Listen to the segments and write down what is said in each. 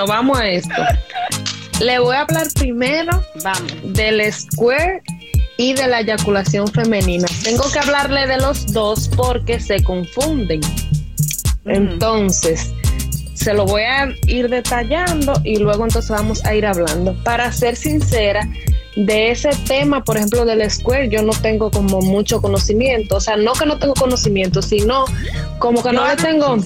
Bueno, vamos a esto. Le voy a hablar primero vamos. del square y de la eyaculación femenina. Tengo que hablarle de los dos porque se confunden. Entonces, se lo voy a ir detallando y luego entonces vamos a ir hablando. Para ser sincera, de ese tema, por ejemplo, del Square, yo no tengo como mucho conocimiento. O sea, no que no tengo conocimiento, sino como que no le tengo.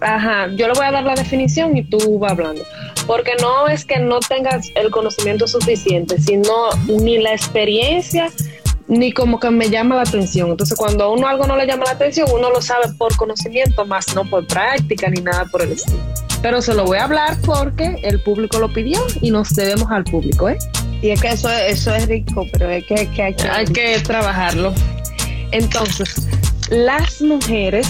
Ajá, yo le voy a dar la definición y tú vas hablando. Porque no es que no tengas el conocimiento suficiente, sino ni la experiencia ni como que me llama la atención. Entonces, cuando a uno algo no le llama la atención, uno lo sabe por conocimiento, más no por práctica ni nada por el estilo. Pero se lo voy a hablar porque el público lo pidió y nos debemos al público, ¿eh? Y es que eso, eso es rico, pero es que, hay, que... hay que trabajarlo. Entonces, las mujeres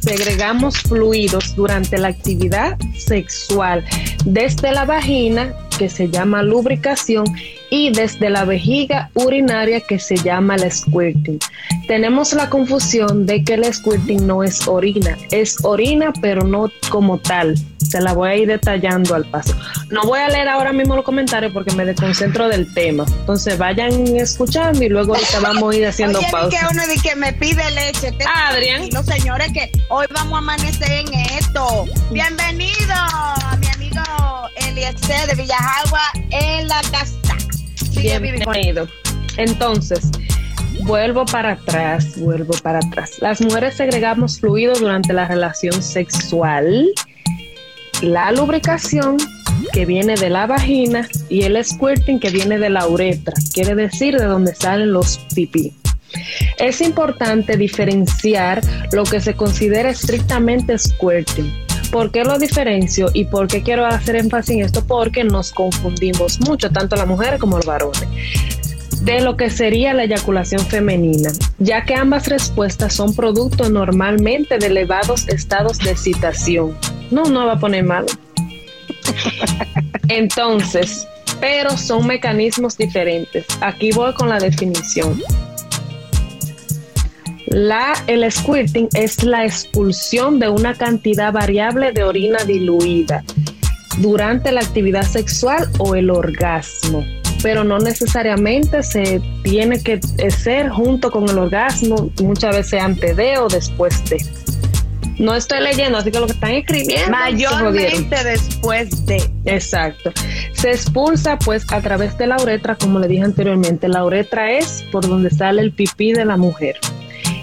segregamos fluidos durante la actividad sexual desde la vagina, que se llama lubricación, y desde la vejiga urinaria que se llama el squirting. Tenemos la confusión de que el squirting no es orina, es orina pero no como tal. Se la voy a ir detallando al paso. No voy a leer ahora mismo los comentarios porque me desconcentro del tema. Entonces vayan escuchando y luego ahorita vamos a ir haciendo pausa. que uno que me pide leche. Adrián. Los señores que hoy vamos a amanecer en esto. Bienvenido a mi amigo Eliezer de Villajagua en la casa. Bienvenido. Entonces, vuelvo para atrás, vuelvo para atrás. Las mujeres segregamos fluido durante la relación sexual, la lubricación que viene de la vagina y el squirting que viene de la uretra, quiere decir de donde salen los pipí. Es importante diferenciar lo que se considera estrictamente squirting ¿Por qué lo diferencio y por qué quiero hacer énfasis en esto? Porque nos confundimos mucho, tanto las mujeres como los varones de lo que sería la eyaculación femenina, ya que ambas respuestas son producto normalmente de elevados estados de excitación. No, no va a poner malo. Entonces, pero son mecanismos diferentes. Aquí voy con la definición. La, el squirting es la expulsión de una cantidad variable de orina diluida durante la actividad sexual o el orgasmo, pero no necesariamente se tiene que ser junto con el orgasmo, muchas veces antes de o después de. No estoy leyendo, así que lo que están escribiendo. Mayormente después de. Exacto. Se expulsa pues a través de la uretra, como le dije anteriormente. La uretra es por donde sale el pipí de la mujer.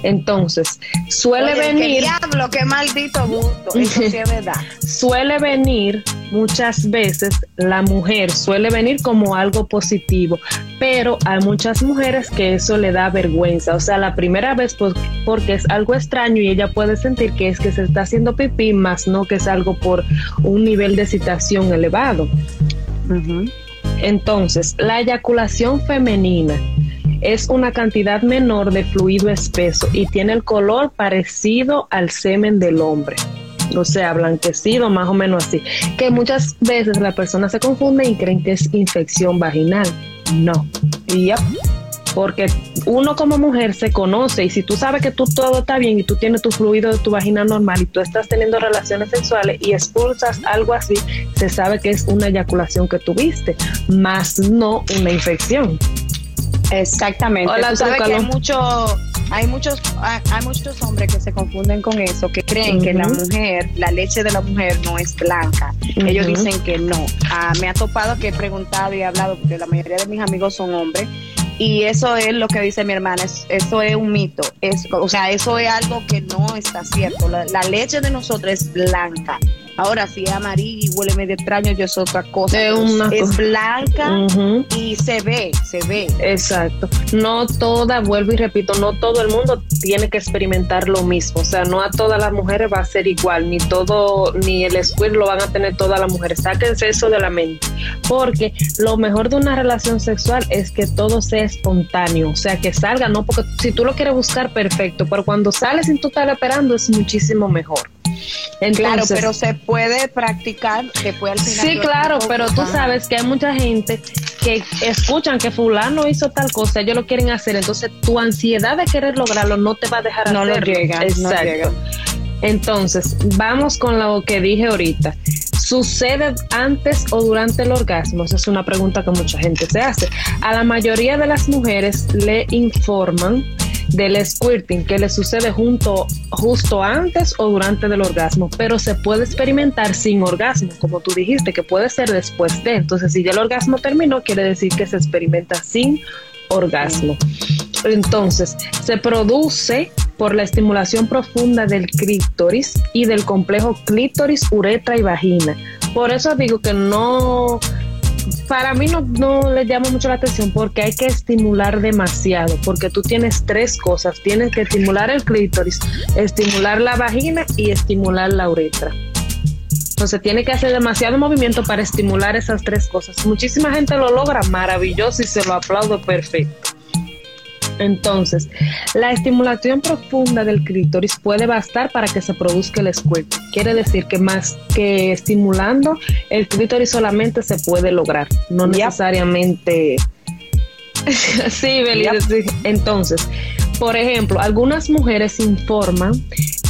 Entonces, suele venir. Qué diablo, qué maldito gusto. Eso sí es verdad. Suele venir muchas veces la mujer suele venir como algo positivo, pero hay muchas mujeres que eso le da vergüenza. O sea, la primera vez pues, porque es algo extraño y ella puede sentir que es que se está haciendo pipí, más no que es algo por un nivel de excitación elevado. Entonces, la eyaculación femenina es una cantidad menor de fluido espeso y tiene el color parecido al semen del hombre. O sea, blanquecido, más o menos así. Que muchas veces la persona se confunde y creen que es infección vaginal. No. Yep. Porque uno como mujer se conoce y si tú sabes que tú todo está bien y tú tienes tu fluido de tu vagina normal y tú estás teniendo relaciones sexuales y expulsas algo así, se sabe que es una eyaculación que tuviste, más no una infección. Exactamente. Hola, sabes que hay mucho, hay muchos, hay muchos hombres que se confunden con eso, que creen que la mujer, la leche de la mujer no es blanca. Ellos dicen que no. Ah, me ha topado que he preguntado y he hablado, porque la mayoría de mis amigos son hombres, y eso es lo que dice mi hermana, eso es un mito. Es, o sea, eso es algo que no está cierto. La, la leche de nosotros es blanca. Ahora, si es amarilla y huele medio extraño, yo es otra cosa. Es, blanca y se ve, se ve. Exacto. No toda, vuelvo y repito, no todo el mundo tiene que experimentar lo mismo. O sea, no a todas las mujeres va a ser igual, ni todo, ni el squirt lo van a tener todas las mujeres. Sáquense eso de la mente. Porque lo mejor de una relación sexual es que todo sea espontáneo. O sea, que salga, no porque si tú lo quieres buscar, perfecto. Pero cuando sales sin tú estar esperando, es muchísimo mejor claro, pero se puede practicar después al final. Sí, claro, pero tú sabes que hay mucha gente que escuchan que fulano hizo tal cosa, ellos lo quieren hacer, entonces tu ansiedad de querer lograrlo no te va a dejar no hacerlo. Lo llega, Exacto. Entonces, vamos con lo que dije ahorita. ¿Sucede antes o durante el orgasmo? Esa es una pregunta que mucha gente se hace. A la mayoría de las mujeres le informan del squirting que le sucede junto, justo antes o durante el orgasmo, pero se puede experimentar sin orgasmo, como tú dijiste, que puede ser después de. Entonces, si ya el orgasmo terminó, quiere decir que se experimenta sin orgasmo. Entonces, se produce por la estimulación profunda del clítoris y del complejo clítoris, uretra y vagina. Por eso digo que no, para mí no, no le llama mucho la atención porque hay que estimular demasiado, porque tú tienes tres cosas, tienes que estimular el clítoris, estimular la vagina y estimular la uretra. Entonces tiene que hacer demasiado movimiento para estimular esas tres cosas. Muchísima gente lo logra, maravilloso y se lo aplaudo perfecto. Entonces, la estimulación profunda del clítoris puede bastar para que se produzca el squirt. Quiere decir que más que estimulando el clítoris solamente se puede lograr, no necesariamente. sí, Belinda. Entonces, por ejemplo, algunas mujeres informan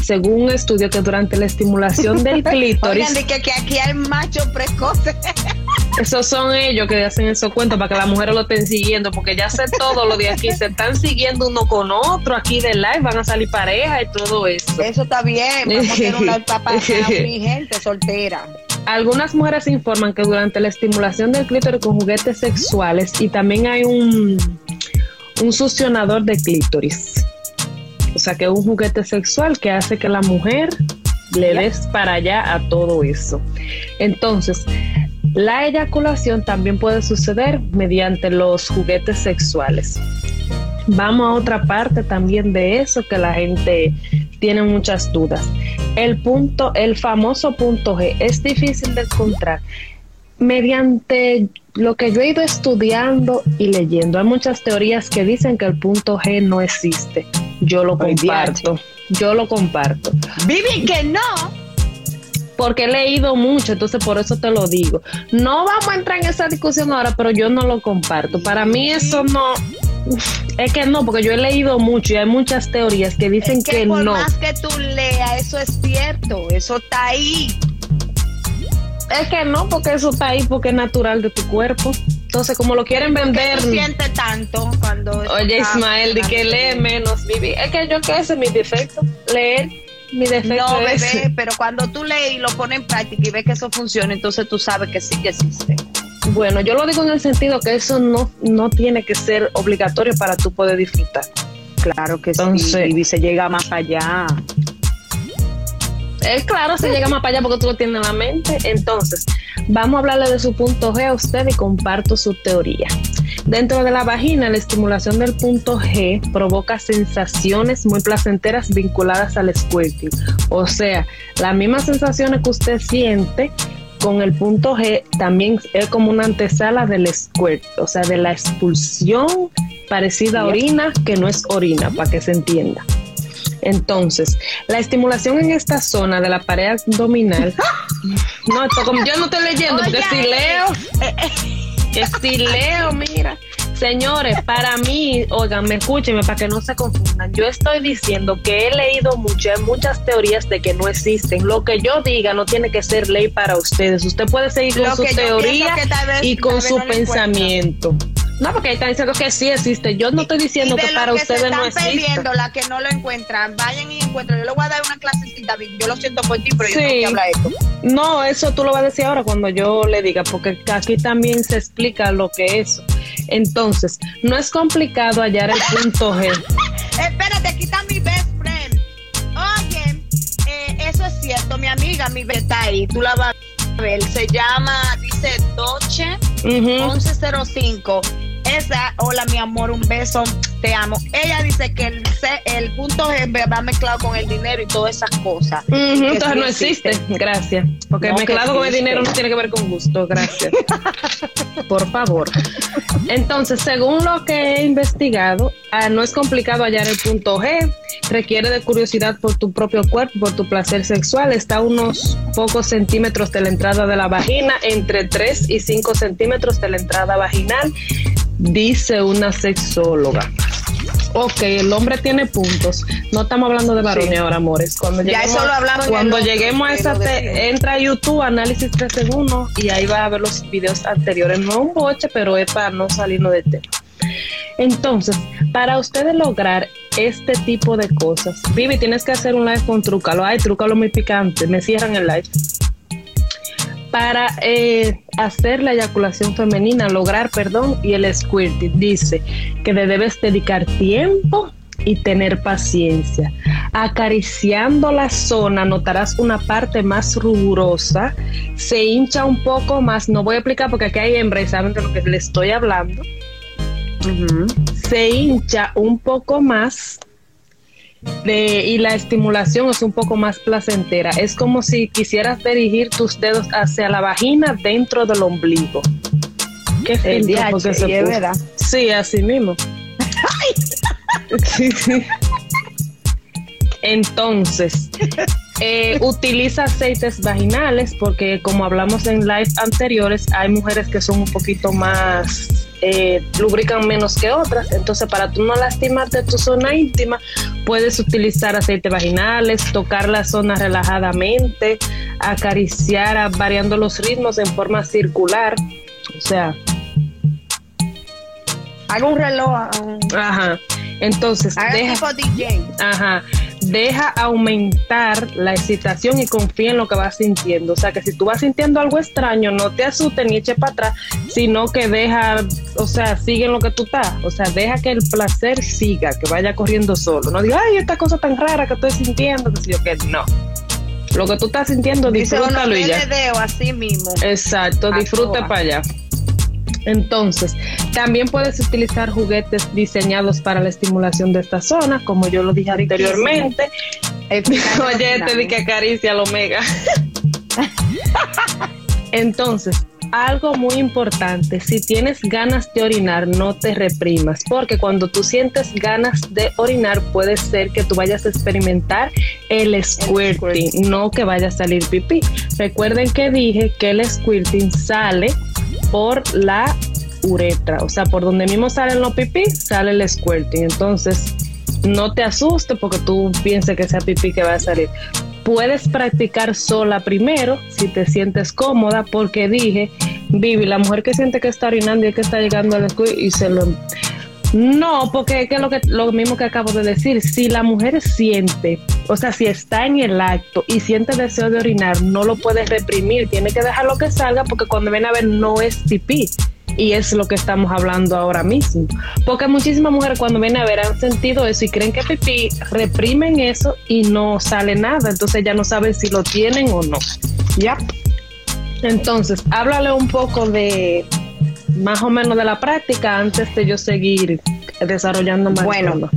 según un estudio que durante la estimulación del clítoris. Oigan, que, que aquí hay machos precoces. Esos son ellos que hacen esos cuentos para que las mujeres lo estén siguiendo, porque ya sé todo lo de aquí, se están siguiendo uno con otro aquí de live, van a salir pareja y todo eso. Eso está bien, vamos a tener una gente soltera. Algunas mujeres informan que durante la estimulación del clítoris con juguetes sexuales y también hay un, un succionador de clítoris o sea, que es un juguete sexual que hace que la mujer le des para allá a todo eso. Entonces, la eyaculación también puede suceder mediante los juguetes sexuales. Vamos a otra parte también de eso que la gente tiene muchas dudas. El punto, el famoso punto G, es difícil de encontrar mediante lo que yo he ido estudiando y leyendo. Hay muchas teorías que dicen que el punto G no existe. Yo lo comparto. Yo lo comparto. Vivi, que no. Porque he leído mucho, entonces por eso te lo digo. No vamos a entrar en esa discusión ahora, pero yo no lo comparto. Para mí eso no, es que no, porque yo he leído mucho y hay muchas teorías que dicen que, por no. más que tú leas, eso es cierto, eso está ahí. Es que no, porque eso está ahí, porque es natural de tu cuerpo. Entonces, como lo quieren vender. ¿Qué siente tanto cuando. Oye, Ismael, de que lee menos, Vivi. Es que yo que ese es mi defecto, leer. Mi defecto no, bebé, pero cuando tú lees y lo pones en práctica y ves que eso funciona, entonces tú sabes que sí que existe. Bueno, yo lo digo en el sentido que eso no, no tiene que ser obligatorio para tú poder disfrutar. Claro que sí, y se llega más allá. Es claro, se llega más para allá porque tú lo tienes en la mente. Entonces, vamos a hablarle de su punto G a usted y comparto su teoría. Dentro de la vagina, la estimulación del punto G provoca sensaciones muy placenteras vinculadas al squirting. O sea, las mismas sensaciones que usted siente con el punto G también es como una antesala del squirt, o sea, de la expulsión parecida a orina que no es orina, para que se entienda. Entonces, la estimulación en esta zona de la pared abdominal. no, esto como yo no estoy leyendo, porque si leo, que si leo, mira. Señores, para mí, oigan, me escúchenme para que no se confundan. Yo estoy diciendo que he leído mucho, hay muchas teorías de que no existen. Lo que yo diga no tiene que ser ley para ustedes. Usted puede seguir con su teoría y con su pensamiento. No, porque ahí están diciendo que sí existe. Yo no estoy diciendo que para ustedes no existe. perdiendo la que no lo encuentran, vayan y encuentren. Yo le voy a dar una clasecita, yo lo siento por ti, pero yo no que hablar esto. No, eso tú lo vas a decir ahora cuando yo le diga, porque aquí también se explica lo que es. Entonces, no es complicado hallar el punto G. Espérate, aquí está mi best friend. Oye, eh, eso es cierto, mi amiga, mi está ahí, tú la vas a ver. Se llama, dice Doche 1105 esa, hola mi amor, un beso, te amo. Ella dice que el, el punto G va mezclado con el dinero y todas esas cosas. entonces no existe. Gracias. Porque mezclado con el dinero no tiene que ver con gusto. Gracias. Por favor. Entonces, según lo que he investigado, ah, no es complicado hallar el punto G. Requiere de curiosidad por tu propio cuerpo, por tu placer sexual. Está a unos pocos centímetros de la entrada de la vagina, entre 3 y 5 centímetros de la entrada vaginal dice una sexóloga. Ok, el hombre tiene puntos. No estamos hablando de varones ahora, amores. Cuando ya lleguemos, eso lo hablamos Cuando lleguemos a esa, entra a YouTube, análisis 3 segundos, y ahí va a ver los videos anteriores. No un boche, pero es para no salirnos de tema. Entonces, para ustedes lograr este tipo de cosas, Vivi, tienes que hacer un live con Trúcalo. Ay, Trúcalo muy picante. Me cierran el live para eh, hacer la eyaculación femenina, lograr perdón y el squirting. Dice que le debes dedicar tiempo y tener paciencia. Acariciando la zona notarás una parte más rugosa, se hincha un poco más, no voy a explicar porque aquí hay hembra saben de lo que le estoy hablando. Se hincha un poco más y la estimulación es un poco más placentera. Es como si quisieras dirigir tus dedos hacia la vagina dentro del ombligo. Qué filtro, se verdad. Sí, así mismo. Entonces, eh, utiliza aceites vaginales porque como hablamos en live anteriores, hay mujeres que son un poquito más eh, lubrican menos que otras. Entonces, para tú no lastimarte tu zona íntima, puedes utilizar aceites vaginales, tocar la zona relajadamente, acariciar variando los ritmos en forma circular. O sea, haga un reloj. Ajá. Entonces, deja, DJ. Ajá deja aumentar la excitación y confía en lo que vas sintiendo. O sea, que si tú vas sintiendo algo extraño, no te asustes ni eche para atrás, sino que deja, o sea, sigue en lo que tú estás. O sea, deja que el placer siga, que vaya corriendo solo. No diga, ay, esta cosa tan rara que estoy sintiendo, que yo que no. Lo que tú estás sintiendo, disfrútalo y ya. así mismo. Exacto, disfrute para allá. Entonces, también puedes utilizar juguetes diseñados para la estimulación de esta zona, como yo lo dije anteriormente. Oye, te di que acaricia al omega. Entonces, algo muy importante, si tienes ganas de orinar, no te reprimas, porque cuando tú sientes ganas de orinar, puede ser que tú vayas a experimentar el squirting, no que vaya a salir pipí. Recuerden que dije que el squirting sale por la uretra, o sea, por donde mismo salen los pipí, sale el squirting. Entonces, no te asustes porque tú pienses que sea pipí que va a salir. Puedes practicar sola primero si te sientes cómoda, porque dije, Vivi, la mujer que siente que está orinando y que está llegando al squirting y se lo. No, porque es que lo, que lo mismo que acabo de decir, si la mujer siente, o sea, si está en el acto y siente deseo de orinar, no lo puede reprimir, tiene que dejarlo que salga porque cuando viene a ver no es pipí. Y es lo que estamos hablando ahora mismo. Porque muchísimas mujeres cuando vienen a ver han sentido eso y creen que pipí, reprimen eso y no sale nada. Entonces ya no saben si lo tienen o no. ¿Ya? Entonces, háblale un poco de más o menos de la práctica antes de yo seguir desarrollando más. Bueno,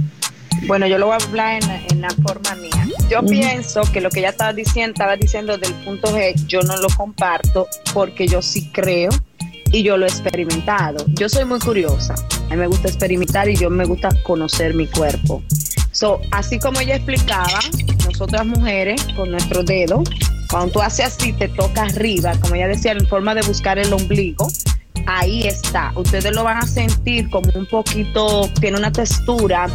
bueno, yo lo voy a hablar en, la forma mía. Yo pienso que lo que ella estaba diciendo, estaba diciendo del punto G, yo no lo comparto porque yo sí creo y yo lo he experimentado. Yo soy muy curiosa, a mí me gusta experimentar y yo me gusta conocer mi cuerpo. So, así como ella explicaba, nosotras mujeres con nuestro dedo, cuando tú haces así, te toca arriba, como ella decía, en forma de buscar el ombligo, ahí está. Ustedes lo van a sentir como un poquito, tiene una textura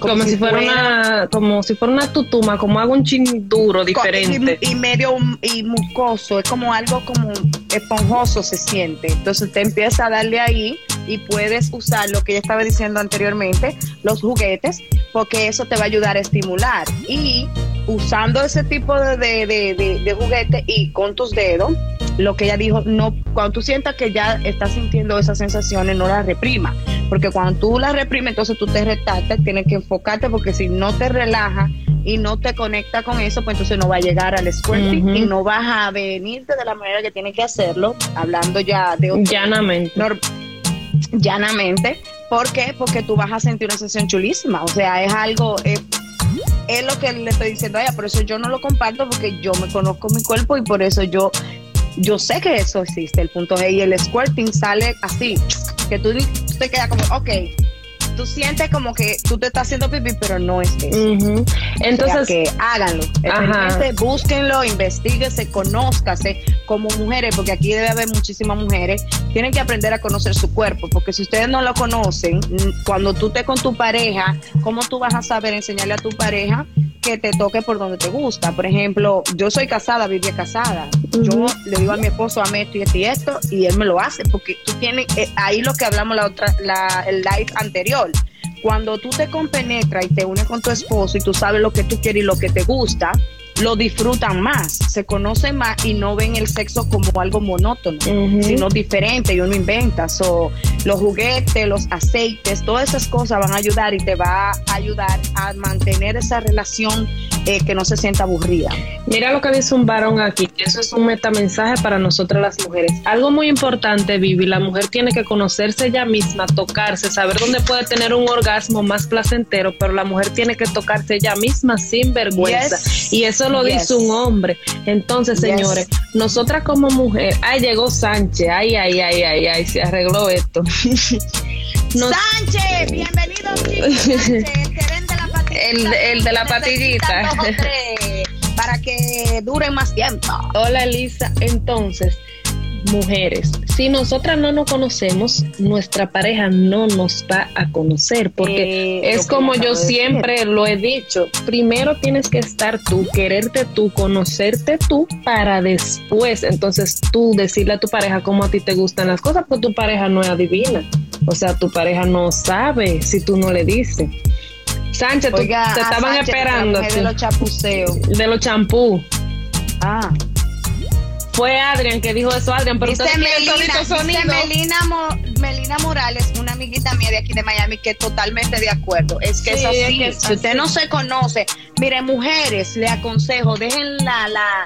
como, si, fuera, una como si fuera una tutuma como algo un chin duro diferente. y, medio y mucoso es como algo como esponjoso se siente. Entonces te empieza a darle ahí y puedes usar lo que ya estaba diciendo anteriormente los juguetes porque eso te va a ayudar a estimular. Y usando ese tipo de, de, de juguete y con tus dedos lo que ella dijo, no, cuando tú sientas que ya estás sintiendo esas sensaciones, no las reprima, porque cuando tú las reprimes, entonces tú te retratas, tienes que enfocarte, porque si no te relajas y no te conecta con eso, pues entonces no va a llegar al squirting y no vas a venirte de la manera que tienes que hacerlo, hablando ya de llanamente. llanamente. ¿Por qué? Porque tú vas a sentir una sensación chulísima, o sea, es algo... Es, es lo que le estoy diciendo a ella, por eso yo no lo comparto porque yo me conozco mi cuerpo y por eso yo yo sé que eso existe, el punto G, y el squirting sale así, que tú te quedas como, ok, tú sientes como que tú te estás haciendo pipí, pero no es eso. Entonces, que háganlo, búsquenlo, investiguense, conózcase como mujeres, porque aquí debe haber muchísimas mujeres, tienen que aprender a conocer su cuerpo, porque si ustedes no lo conocen, cuando tú estés con tu pareja, ¿cómo tú vas a saber enseñarle a tu pareja que te toque por donde te gusta? Por ejemplo, yo soy casada, viví casada. Yo le digo a mi esposo, a esto y esto y esto, y él me lo hace, porque tú tienes, eh, ahí lo que hablamos la otra, la, el live anterior. Cuando tú te compenetras y te unes con tu esposo y tú sabes lo que tú quieres y lo que te gusta, lo disfrutan más, se conocen más y no ven el sexo como algo monótono, sino diferente y uno inventa. So, los juguetes, los aceites, todas esas cosas van a ayudar y te va a ayudar a mantener esa relación eh, que no se sienta aburrida. Mira lo que dice un varón aquí, eso es un metamensaje para nosotras las mujeres. Algo muy importante, Vivi, la mujer tiene que conocerse ella misma, tocarse, saber dónde puede tener un orgasmo más placentero, pero la mujer tiene que tocarse ella misma sin vergüenza. Y eso lo dice un hombre. Entonces, señores, nosotras como mujer, ay, llegó Sánchez, ay, ay, ay, ay, ay, se arregló esto. Sánchez, bienvenido, Sánchez, el, el de la patillita. Para que dure más tiempo. Hola, Elisa. Entonces, mujeres, si nosotras no nos conocemos, nuestra pareja no nos va a conocer, porque eh, es como yo siempre lo he dicho, primero tienes que estar tú, quererte tú, conocerte tú, para después, entonces tú decirle a tu pareja cómo a ti te gustan las cosas, porque tu pareja no es adivina, o sea, tu pareja no sabe si tú no le dices. Sánchez, te estaban esperando. De los chapuceos. De los champú. Ah. Fue Adrián que dijo eso, Adrián, pero dice Melina, Melina, Melina, Morales, una amiguita mía de aquí de Miami, que totalmente de acuerdo. Es que es así. si usted no se conoce, mire, mujeres, le aconsejo, dejen la, la,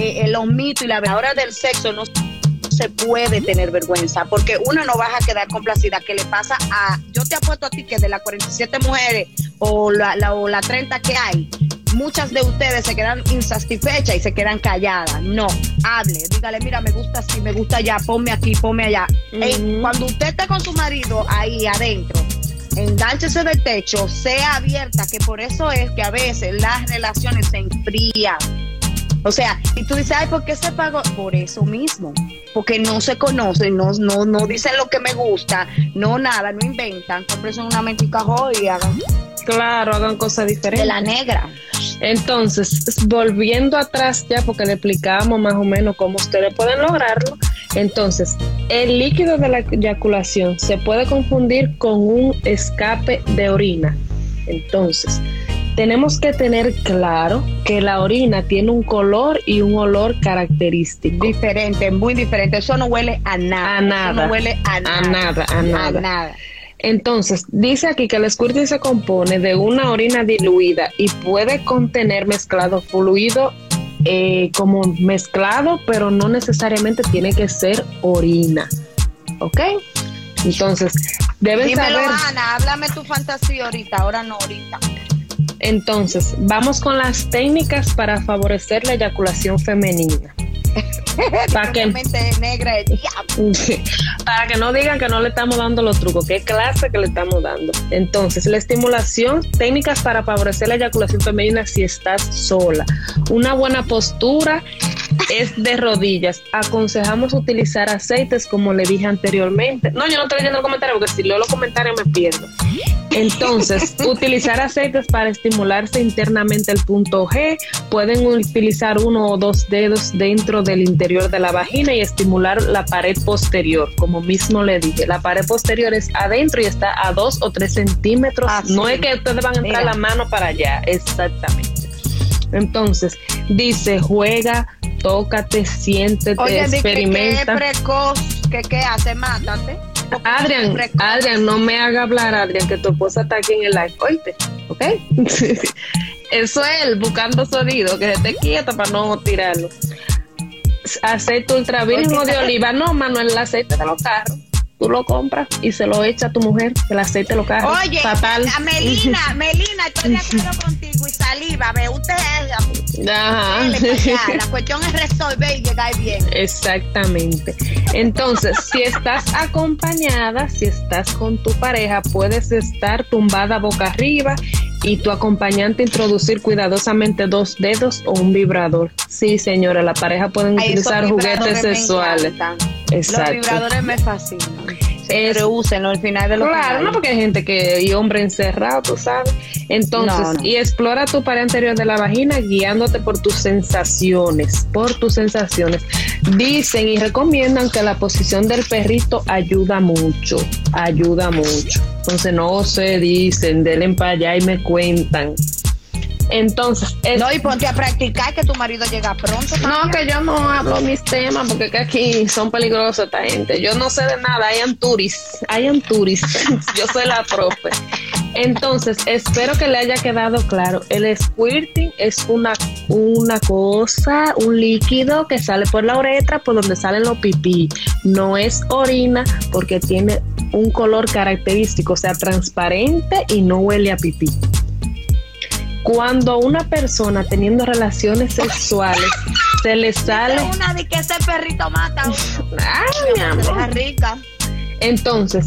eh, los mitos y la hora del sexo, no se puede tener vergüenza, porque uno no vas a quedar complacida. que le pasa a, yo te apuesto a ti que de las 47 mujeres o la, la, o la 30 que hay, muchas de ustedes se quedan insatisfechas y se quedan calladas. No, hable, dígale, mira, me gusta así, me gusta allá, ponme aquí, ponme allá. cuando usted esté con su marido ahí adentro, engánchese del techo, sea abierta, que por eso es que a veces las relaciones se enfrían. O sea, y tú dices, ay, ¿por qué se pagó? Por eso mismo, porque no se conocen, no, no, no dicen lo que me gusta, no nada, no inventan, son una mentica y hagan. Claro, hagan cosas diferentes. De la negra. Entonces, volviendo atrás ya, porque le explicábamos más o menos cómo ustedes pueden lograrlo. Entonces, el líquido de la eyaculación se puede confundir con un escape de orina. Entonces, tenemos que tener claro que la orina tiene un color y un olor característico. Diferente, muy diferente. Eso no huele a nada. A nada. no huele a nada. A nada, a nada. A nada. Entonces, dice aquí que el squirting se compone de una orina diluida y puede contener mezclado fluido eh, como mezclado, pero no necesariamente tiene que ser orina. ¿Ok? Entonces, deben Dímelo, Ana, háblame tu fantasía ahorita, ahora no ahorita. Entonces, vamos con las técnicas para favorecer la eyaculación femenina. para que negra para que no digan que no le estamos dando los trucos, qué clase que le estamos dando. Entonces, la estimulación, técnicas para favorecer la eyaculación femenina si estás sola. Una buena postura es de rodillas. Aconsejamos utilizar aceites como le dije anteriormente. No, yo no estoy leyendo el comentario porque si leo los comentarios me pierdo. Entonces, utilizar aceites para estimularse internamente el punto G. Pueden utilizar uno o dos dedos dentro del interior de la vagina y estimular la pared posterior, como mismo le dije. La pared posterior es adentro y está a dos o tres centímetros. no es que ustedes van a entrar la mano para allá, exactamente. Entonces, dice, juega, tócate, siéntete, Oye, experimenta. Que, precoz, que qué hace, mátate. Adrián, Adrián, no me haga hablar, Adrián, que tu esposa está aquí en el live, oíste, ¿ok? Eso es él buscando sonido, que se esté quieto para no tirarlo. Aceite ultra virgen o de oliva, no, Manuel, el aceite de los carros tú lo compras y se lo echa a tu mujer, el aceite lo carros. Oye, fatal. Melina, Melina, estoy de acuerdo contigo y saliva, ve usted. Ajá. La cuestión es resolver y llegar bien. Exactamente. Entonces, si estás acompañada, si estás con tu pareja, puedes estar tumbada boca arriba y tu acompañante introducir cuidadosamente dos dedos o un vibrador. Sí, señora, la pareja pueden utilizar juguetes sexuales. Exacto. Los vibradores me fascinan. Pero úsenlo al final de los Claro, no porque hay gente que y hombre encerrado, tú sabes. Entonces, y explora tu pared anterior de la vagina guiándote por tus sensaciones, por tus sensaciones. Dicen y recomiendan que la posición del perrito ayuda mucho, ayuda mucho. Entonces no se dicen, denle para allá y me cuentan. Entonces, no, y ponte a practicar que tu marido llega pronto. No, que yo no hablo mis temas porque que aquí son peligrosos esta gente. Yo no sé de nada, hay anturis, hay anturis. yo soy la profe. Entonces, espero que le haya quedado claro. El squirting es una, una cosa, un líquido que sale por la uretra, por donde salen los pipí. No es orina porque tiene un color característico, o sea, transparente y no huele a pipí. Cuando una persona teniendo relaciones sexuales se le sale. Una de que ese perrito mata Ay, mi amor. rica. Entonces,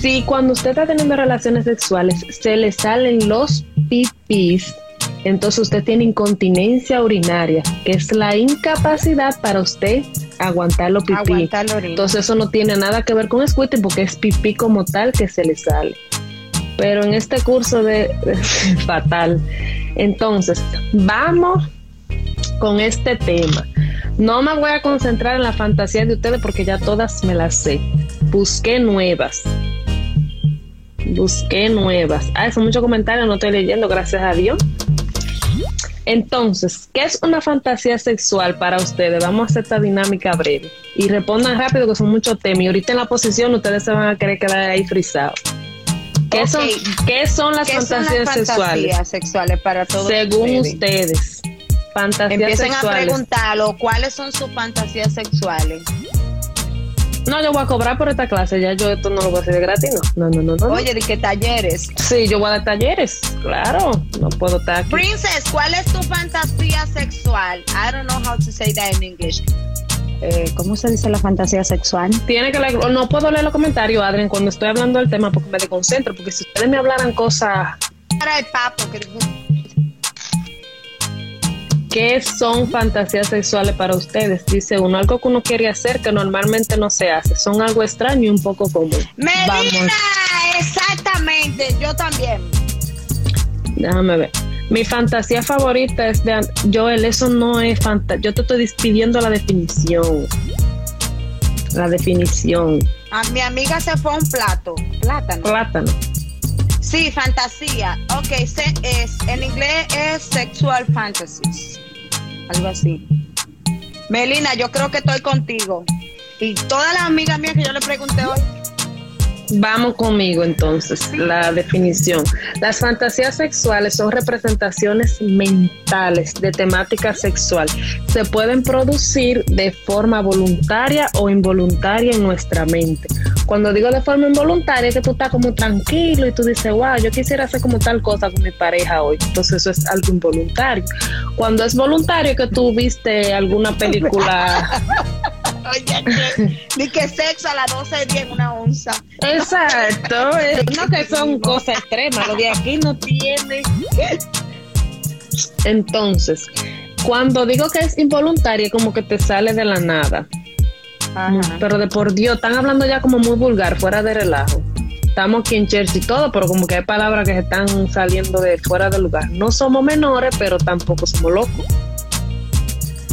si cuando usted está teniendo relaciones sexuales se le salen los pipis, entonces usted tiene incontinencia urinaria, que es la incapacidad para usted aguantar los pipí. Entonces eso no tiene nada que ver con squirting porque es pipí como tal que se le sale pero en este curso de, fatal. Entonces, vamos con este tema. No me voy a concentrar en la fantasía de ustedes porque ya todas me las sé. Busqué nuevas. Busqué nuevas. Ah, son muchos comentarios, no estoy leyendo, gracias a Dios. Entonces, ¿qué es una fantasía sexual para ustedes? Vamos a hacer esta dinámica breve. Y respondan rápido que son muchos temas. Y ahorita en la posición ustedes se van a querer quedar ahí frisados. ¿Qué, son, ¿Qué son las fantasías, sexuales? sexuales para todos Según ustedes. Fantasías Empiecen a preguntarlo, ¿cuáles son sus fantasías sexuales? No, yo voy a cobrar por esta clase, ya yo esto no lo voy a hacer de gratis, no. No, no, no, Oye, ¿de qué talleres? Sí, yo voy a dar talleres, claro, no puedo estar aquí. Princess, ¿cuál es tu fantasía sexual? I don't know how to say that in English. Eh, ¿cómo se dice la fantasía sexual? Tiene que leer, no puedo leer los comentarios, Adrián, cuando estoy hablando del tema porque me desconcentro, porque si ustedes me hablaran cosas... Para el papo, ¿Qué son fantasías sexuales para ustedes? Dice uno, algo que uno quiere hacer que normalmente no se hace. Son algo extraño y un poco común. Medina, exactamente, yo también. Déjame ver. Mi fantasía favorita es de Joel, eso no es fantasía. Yo te estoy pidiendo la definición. La definición. A mi amiga se fue un plato. Plátano. Plátano. Sí, fantasía. Ok, es, en inglés es sexual fantasies. Algo así. Melina, yo creo que estoy contigo. Y todas las amigas mías que yo le pregunté hoy Vamos conmigo entonces, la definición. Las fantasías sexuales son representaciones mentales de temática sexual. Se pueden producir de forma voluntaria o involuntaria en nuestra mente. Cuando digo de forma involuntaria, es que tú estás como tranquilo y tú dices, wow, yo quisiera hacer como tal cosa con mi pareja hoy. Entonces eso es algo involuntario. Cuando es voluntario, que tú viste alguna película Oye, ni que sexo a las 12 de en una onza. Exacto. no que son cosas extremas. Lo de aquí no tiene. Entonces, cuando digo que es involuntario, como que te sale de la nada. Pero de por Dios, están hablando ya como muy vulgar, fuera de relajo. Estamos aquí en church y todo, pero como que hay palabras que se están saliendo de fuera del lugar. No somos menores, pero tampoco somos locos.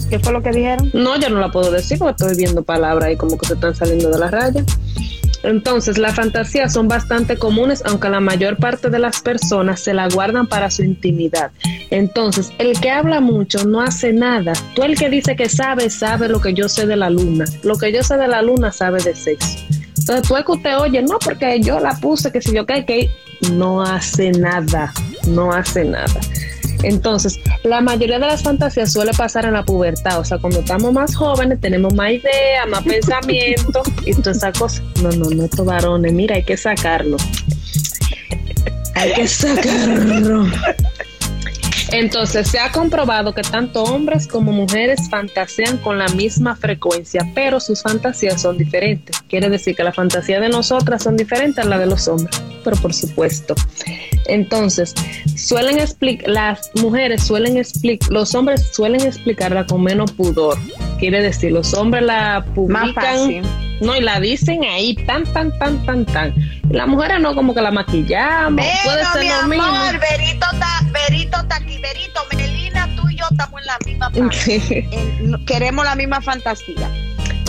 ¿Qué fue lo que dijeron? No, yo no la puedo decir porque estoy viendo palabras y como que se están saliendo de la raya. Entonces, las fantasías son bastante comunes, aunque la mayor parte de las personas se la guardan para su intimidad. Entonces, el que habla mucho no hace nada. Tú el que dice que sabe, sabe lo que yo sé de la luna. Lo que yo sé de la luna sabe de sexo. Entonces, tú es que usted oye, no, porque yo la puse, que si yo que, que no hace nada, no hace nada. Entonces, la mayoría de las fantasías suele pasar en la pubertad, o sea, cuando estamos más jóvenes tenemos más ideas, más pensamiento y toda esa cosa. No, no, no, estos varones, mira, hay que sacarlo. Hay que sacarlo. Entonces, se ha comprobado que tanto hombres como mujeres fantasean con la misma frecuencia, pero sus fantasías son diferentes. Quiere decir que la fantasía de nosotras son diferentes a la de los hombres, pero por supuesto. Entonces, suelen explicar, las mujeres suelen explicar, los hombres suelen explicarla con menos pudor. Quiere decir, los hombres la publican, no, y la dicen ahí tan, tan, tan, tan, tan. Las mujeres no como que la maquillamos, puede ser lo mismo. Verito está, Verito está aquí, Verito, Melina, tú y yo estamos en la misma queremos la misma fantasía.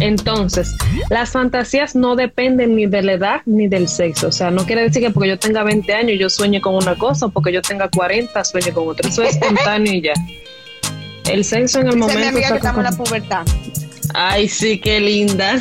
Entonces, las fantasías no dependen ni de la edad ni del sexo. O sea, no quiere decir que porque yo tenga 20 años yo sueñe con una cosa, o porque yo tenga 40 sueñe con otra. Eso es espontáneo y ya. El sexo en el momento. que estamos en la pubertad. Ay, sí, qué linda.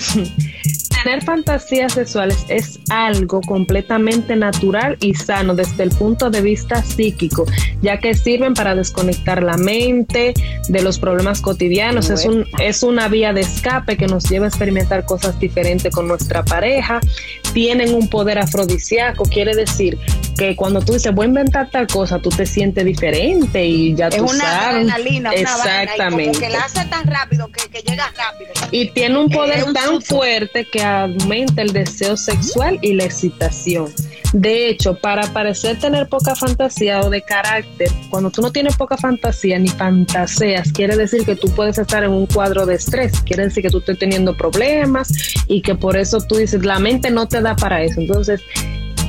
Tener fantasías sexuales es algo completamente natural y sano desde el punto de vista psíquico, ya que sirven para desconectar la mente de los problemas cotidianos. Es, un, es una vía de escape que nos lleva a experimentar cosas diferentes con nuestra pareja. Tienen un poder afrodisíaco, quiere decir que cuando tú dices voy a inventar tal cosa, tú te sientes diferente y ya es tú una sabes. Adrenalina, Exactamente. que la hace tan rápido que, que llega rápido. Y tiene un poder tan fuerte que aumenta el deseo sexual y la excitación. De hecho, para parecer tener poca fantasía o de carácter, cuando tú no tienes poca fantasía ni fantaseas, quiere decir que tú puedes estar en un cuadro de estrés, quiere decir que tú estás teniendo problemas y que por eso tú dices, la mente no te da para eso. Entonces,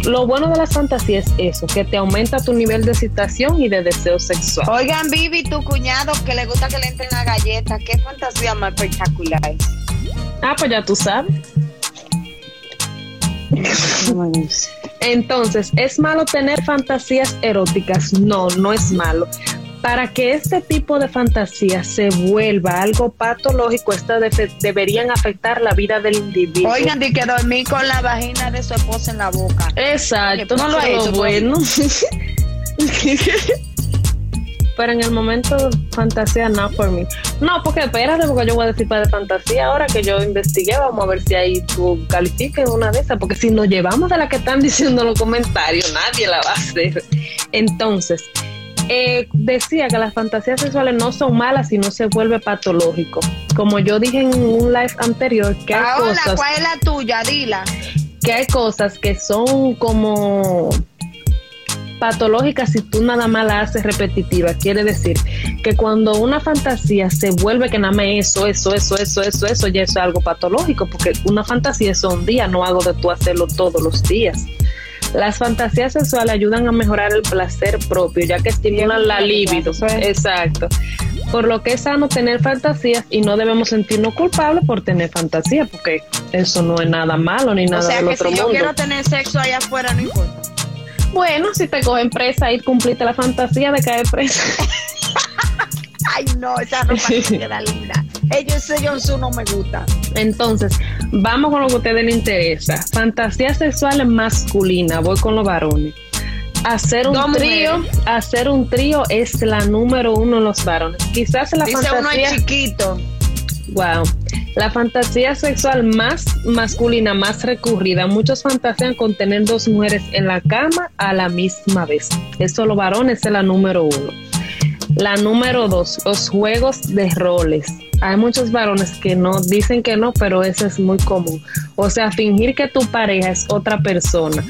lo bueno de las fantasías es eso, que te aumenta tu nivel de excitación y de deseo sexual. Oigan, Vivi, tu cuñado que le gusta que le entren a galletas, qué fantasía más espectacular es. Ah, pues ya tú sabes. Entonces, ¿es malo tener fantasías eróticas? No, no es malo. Para que este tipo de fantasía se vuelva algo patológico, estas deberían afectar la vida del individuo. Oigan, de que dormí con la vagina de su esposa en la boca. Exacto, no lo hecho. Bueno. pero en el momento fantasía no por mí. No, porque espérate, porque yo voy a decir para de fantasía ahora que yo investigué, vamos a ver si ahí tú califiques una de esas, porque si nos llevamos de la que están diciendo los comentarios, nadie la va a hacer. Entonces, eh, decía que las fantasías sexuales no son malas si no se vuelve patológico. Como yo dije en un live anterior, que hay cosas... ¿cuál es la tuya? Dila. Que hay cosas que son como patológica si tú nada más la haces repetitiva. Quiere decir que cuando una fantasía se vuelve que nada más eso, eso, eso, eso, eso, eso, ya es algo patológico, porque una fantasía es un día, no hago de tú hacerlo todos los días. Las fantasías sexuales ayudan a mejorar el placer propio, ya que estimulan la libido. Exacto. Por lo que es sano tener fantasías y no debemos sentirnos culpables por tener fantasías, porque eso no es nada malo ni nada o sea, del que si yo quiero tener sexo allá afuera, no importa. Bueno, si te cogen presa y cumpliste la fantasía de caer presa. Ay, no, esa ropa queda linda. Ellos, ellos no me gusta. Entonces, vamos con lo que a ustedes les interesa. Fantasía sexual masculina. Voy con los varones. Hacer un trío, hacer un trío es la número uno en los varones. Quizás la Dice fantasía. Uno es chiquito. Wow. La fantasía sexual más masculina, más recurrida. Muchos fantasean con tener dos mujeres en la cama a la misma vez. Eso los varones es la número uno. La número dos, los juegos de roles. Hay muchos varones que no dicen que no, pero eso es muy común. O sea, fingir que tu pareja es otra persona.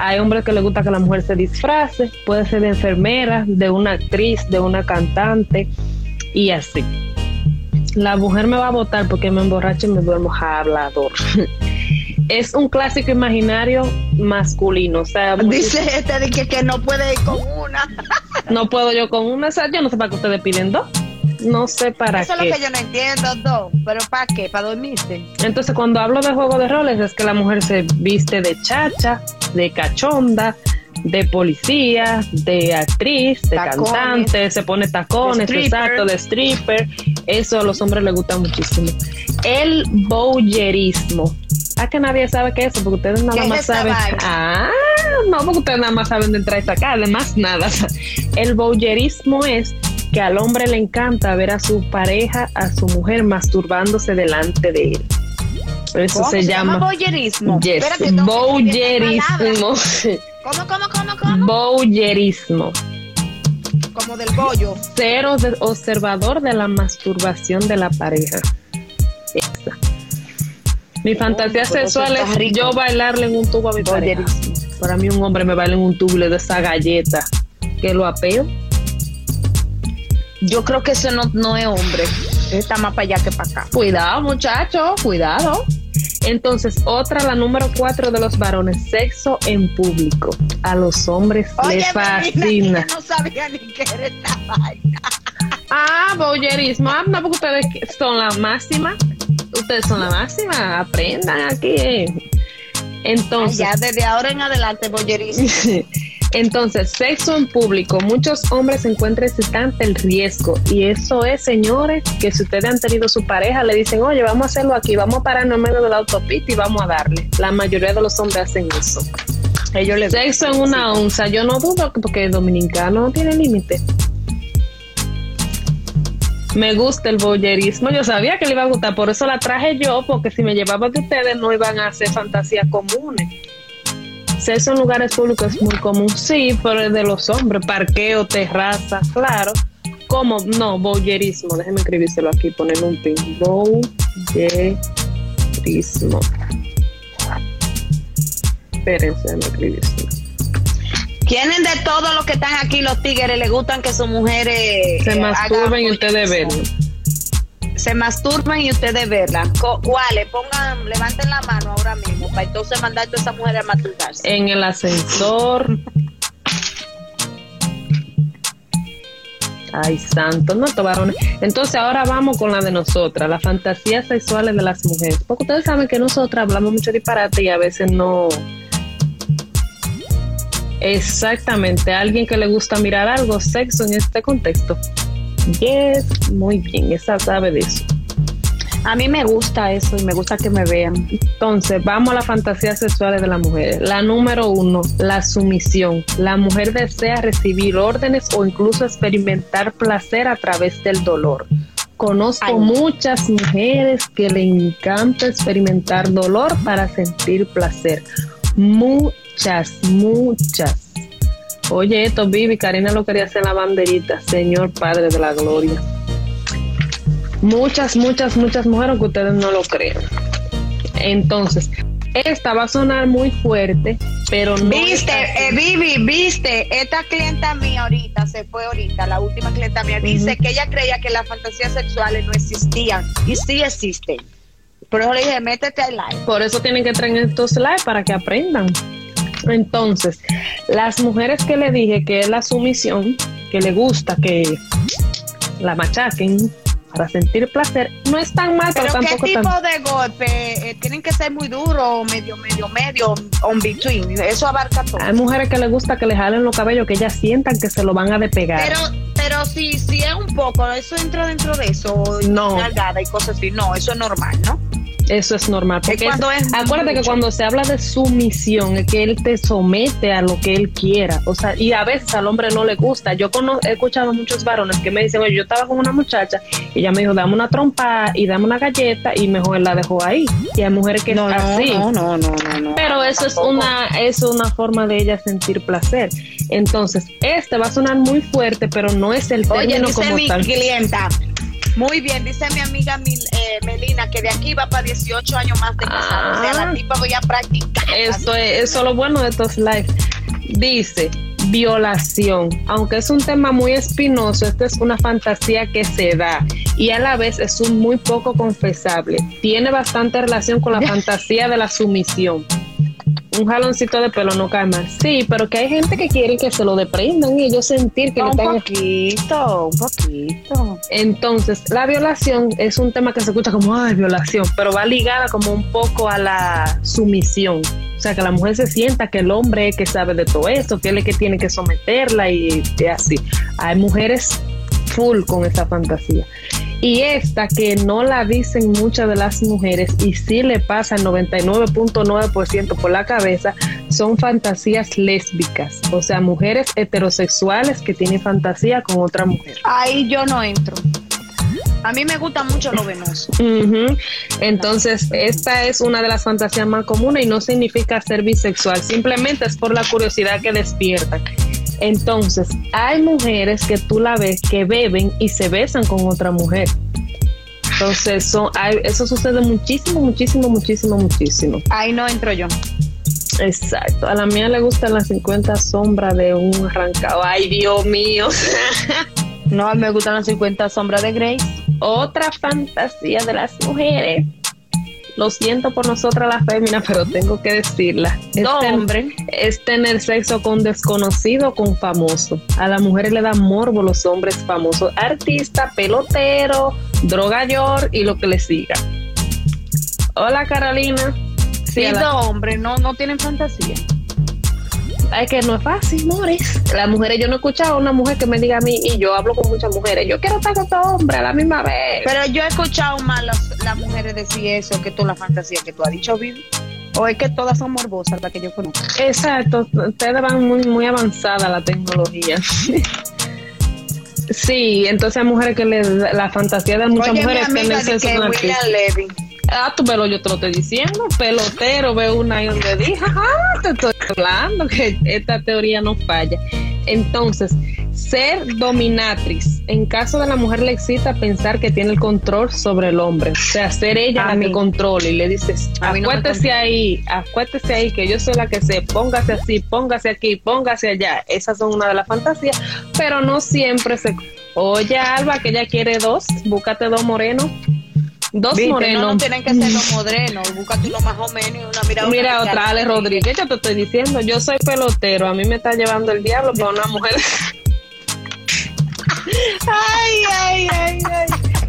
Hay hombres que les gusta que la mujer se disfrace, puede ser de enfermera, de una actriz, de una cantante y así la mujer me va a votar porque me emborracho y me duermo hablador. es un clásico imaginario masculino. O sea, dice este de que, no puede ir con una. no puedo yo con una. O sea, yo no sé para qué ustedes piden dos. No sé para qué. Eso es lo que yo no entiendo, dos. ¿Pero para qué? ¿Para dormirse? Entonces, cuando hablo de juego de roles, es que la mujer se viste de chacha, de cachonda, de policía, de actriz, de cantante, se pone tacones, exacto, de stripper. Eso a los hombres les gusta muchísimo. El bowlerismo. Ah, que nadie sabe qué es eso, porque ustedes nada más saben. Ah, no, porque ustedes nada más saben de entrar y sacar, además nada. El bowlerismo es que al hombre le encanta ver a su pareja, a su mujer masturbándose delante de él. Eso se, llama, llama boyerismo. Yes, ¿Cómo, cómo, cómo, cómo? Bowlerismo. Como del bollo. Cero observador de la masturbación de la pareja. Mi fantasía sexual es yo bailarle en un tubo a mi pareja. Para mí un hombre me baila en un tubo de esa galleta que lo apeo. Yo creo que eso no, no es hombre. Está más para allá que para acá. Cuidado, muchacho, cuidado. Entonces, otra, la número cuatro de los varones, sexo en público. A los hombres les fascina. no sabía ni qué era esta vaina. Ah, boyerismo. Ah, no, porque ustedes son la máxima. Ustedes son la máxima. Aprendan aquí. Entonces. ya desde ahora en adelante, boyerismo. Entonces, sexo en público. Muchos hombres encuentran excitante el riesgo. Y eso es, señores, que si ustedes han tenido su pareja, le dicen, oye, vamos a hacerlo aquí, vamos a pararnos en medio de la autopista y vamos a darle. La mayoría de los hombres hacen eso. Ellos le Sexo en una onza. Yo no dudo porque el dominicano no tiene límite. Me gusta el boyerismo. Yo sabía que le iba a gustar, por eso la traje yo, porque si me llevaba de ustedes no iban a hacer fantasías comunes. Sexo en lugares públicos es muy común, sí, pero es de los hombres, parqueo, terraza, claro. ¿Cómo? No, boyerismo. Déjenme escribírselo aquí, ponerle un pin. Boyerismo. Espérense, déjenme escribírselo. ¿Quiénes de todos los que están aquí, los tigres, les gustan que sus mujeres se masturben y ustedes ven? Se masturban y ustedes verla. ¿Cuáles? Pongan, levanten la mano ahora mismo para entonces mandar a toda esa mujer a masturbarse. En el ascensor. Ay, santo, no varones. Entonces ahora vamos con la de nosotras, las fantasías sexuales de las mujeres. Porque ustedes saben que nosotras hablamos mucho disparate y a veces no. Exactamente, alguien que le gusta mirar algo, sexo en este contexto. Yes, muy bien, esa sabe de eso. A mí me gusta eso y me gusta que me vean. Entonces, vamos a las fantasías sexuales de la mujer. La número uno, la sumisión. La mujer desea recibir órdenes o incluso experimentar placer a través del dolor. Conozco muchas mujeres que le encanta experimentar dolor para sentir placer. Muchas, muchas. Oye, esto, Vivi, Karina lo quería hacer la banderita, Señor Padre de la Gloria. Muchas, muchas, muchas mujeres que ustedes no lo creen. Entonces, esta va a sonar muy fuerte, pero no. Viste, eh, Vivi, viste, esta clienta mía ahorita, se fue ahorita, la última clienta mía, dice que ella creía que las fantasías sexuales no existían y sí existen. Por eso le dije, métete al live. Por eso tienen que traer estos live para que aprendan. Entonces, las mujeres que le dije que es la sumisión, que le gusta que la machaquen para sentir placer, no es tan mal, pero, tampoco ¿qué tipo de golpe? Eh, ¿Tienen que ser muy duro, medio, medio, medio, on between? Eso abarca todo. Hay mujeres que les gusta que le jalen los cabellos, que ellas sientan que se lo van a despegar. Pero, pero si, si es un poco, eso entra dentro de eso, no. y cosas así, no, eso es normal, ¿no? Eso es normal. Porque acuérdate que cuando se habla de sumisión es que él te somete a lo que él quiera. O sea, y a veces al hombre no le gusta. Yo he escuchado a muchos varones que me dicen, oye, yo estaba con una muchacha y ella me dijo, dame una trompa y dame una galleta y mejor la dejó ahí. Y hay mujeres que no, así. No, no, no, no, Pero eso es una, es una forma de ella sentir placer. Entonces, este va a sonar muy fuerte, pero no es el término Oye, como mi tal. clienta muy bien, dice mi amiga eh, Melina que de aquí va para 18 años más de casada. O sea, la ah. tipa voy a practicar. Esto es, eso es lo bueno de estos lives. Dice, violación. Aunque es un tema muy espinoso, esta es una fantasía que se da y a la vez es un muy poco confesable. Tiene bastante relación con la fantasía de la sumisión un jaloncito de pelo no cae mal. Sí, pero que hay gente que quiere que se lo deprendan y ellos sentir que un poquito, un poquito. Entonces, la violación es un tema que se escucha como, ay, violación, pero va ligada como un poco a la sumisión. O sea, que la mujer se sienta que el hombre es que sabe de todo esto, que él es que tiene que someterla y, y así. Hay mujeres full con esa fantasía. Y esta que no la dicen muchas de las mujeres y sí le pasa el 99.9% por la cabeza, son fantasías lésbicas, o sea, mujeres heterosexuales que tienen fantasía con otra mujer. Ahí yo no entro. A mí me gusta mucho lo venoso. Entonces, esta es una de las fantasías más comunes y no significa ser bisexual, simplemente es por la curiosidad que despierta. Entonces, hay mujeres que tú la ves que beben y se besan con otra mujer. Entonces, son, eso sucede muchísimo, muchísimo, muchísimo, muchísimo. Ahí no entro yo. Exacto. A la mía le gustan las 50 sombras de un arrancado. Ay, Dios mío. no, me gustan las 50 sombras de Grace. Otra fantasía de las mujeres lo siento por nosotras las féminas, pero tengo que decirla. No, hombre. Es tener sexo con desconocido, con famoso. A las mujeres le da morbo los hombres famosos. Artista, pelotero, drogayor y lo que le siga. Hola Carolina. Sí, dos hombres, no, no tienen fantasía. Ay, que no es fácil, Mores. Las mujeres, yo no he escuchado a una mujer que me diga a mí, y yo hablo con muchas mujeres, yo quiero estar con este hombre a la misma vez. Pero yo he escuchado más las, mujeres decir eso que tú la fantasía que tú has dicho, Vivi. O es que todas son morbosas las que yo conozco. Exacto, ustedes van muy, muy avanzada la tecnología. sí, entonces hay mujeres que le, la fantasía de muchas mujeres es sexo con William Levy Ah, tú, pero yo te lo estoy diciendo. Pelotero, veo una ahí donde dije, ah, te estoy hablando que esta teoría no falla. Entonces, ser dominatriz. En caso de la mujer le excita pensar que tiene el control sobre el hombre. O sea, ser ella la que controle y le dices, acuérdese ahí, acuérdese ahí, que yo soy la que sé, póngase así, póngase aquí, póngase allá. Esas son una de las fantasías, pero no siempre se. Oye, Alba, que ella quiere dos, búscate dos morenos. Dos morenos. No, tienen que ser los morenos. Búscate uno más o menos y una mirada. Mira, otra, Ale Rodríguez, yo te estoy diciendo, yo soy pelotero, a mí me está llevando el diablo para una mujer. ay, ay, ay, ay.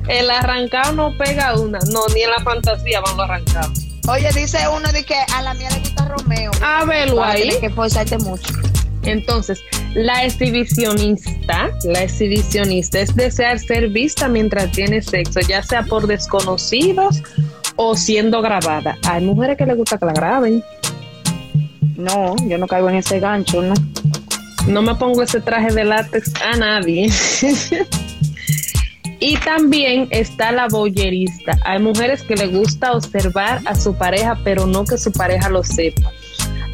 El arrancado no pega una, no, ni en la fantasía van los arrancados. Oye, dice uno de que a la mía le gusta Romeo. A verlo ahí. Que forzarte mucho. Entonces, la exhibicionista, la exhibicionista es desear ser vista mientras tiene sexo, ya sea por desconocidos o siendo grabada. Hay mujeres que les gusta que la graben. No, yo no caigo en ese gancho, ¿no? No me pongo ese traje de látex a nadie. y también está la boyerista. Hay mujeres que le gusta observar a su pareja, pero no que su pareja lo sepa.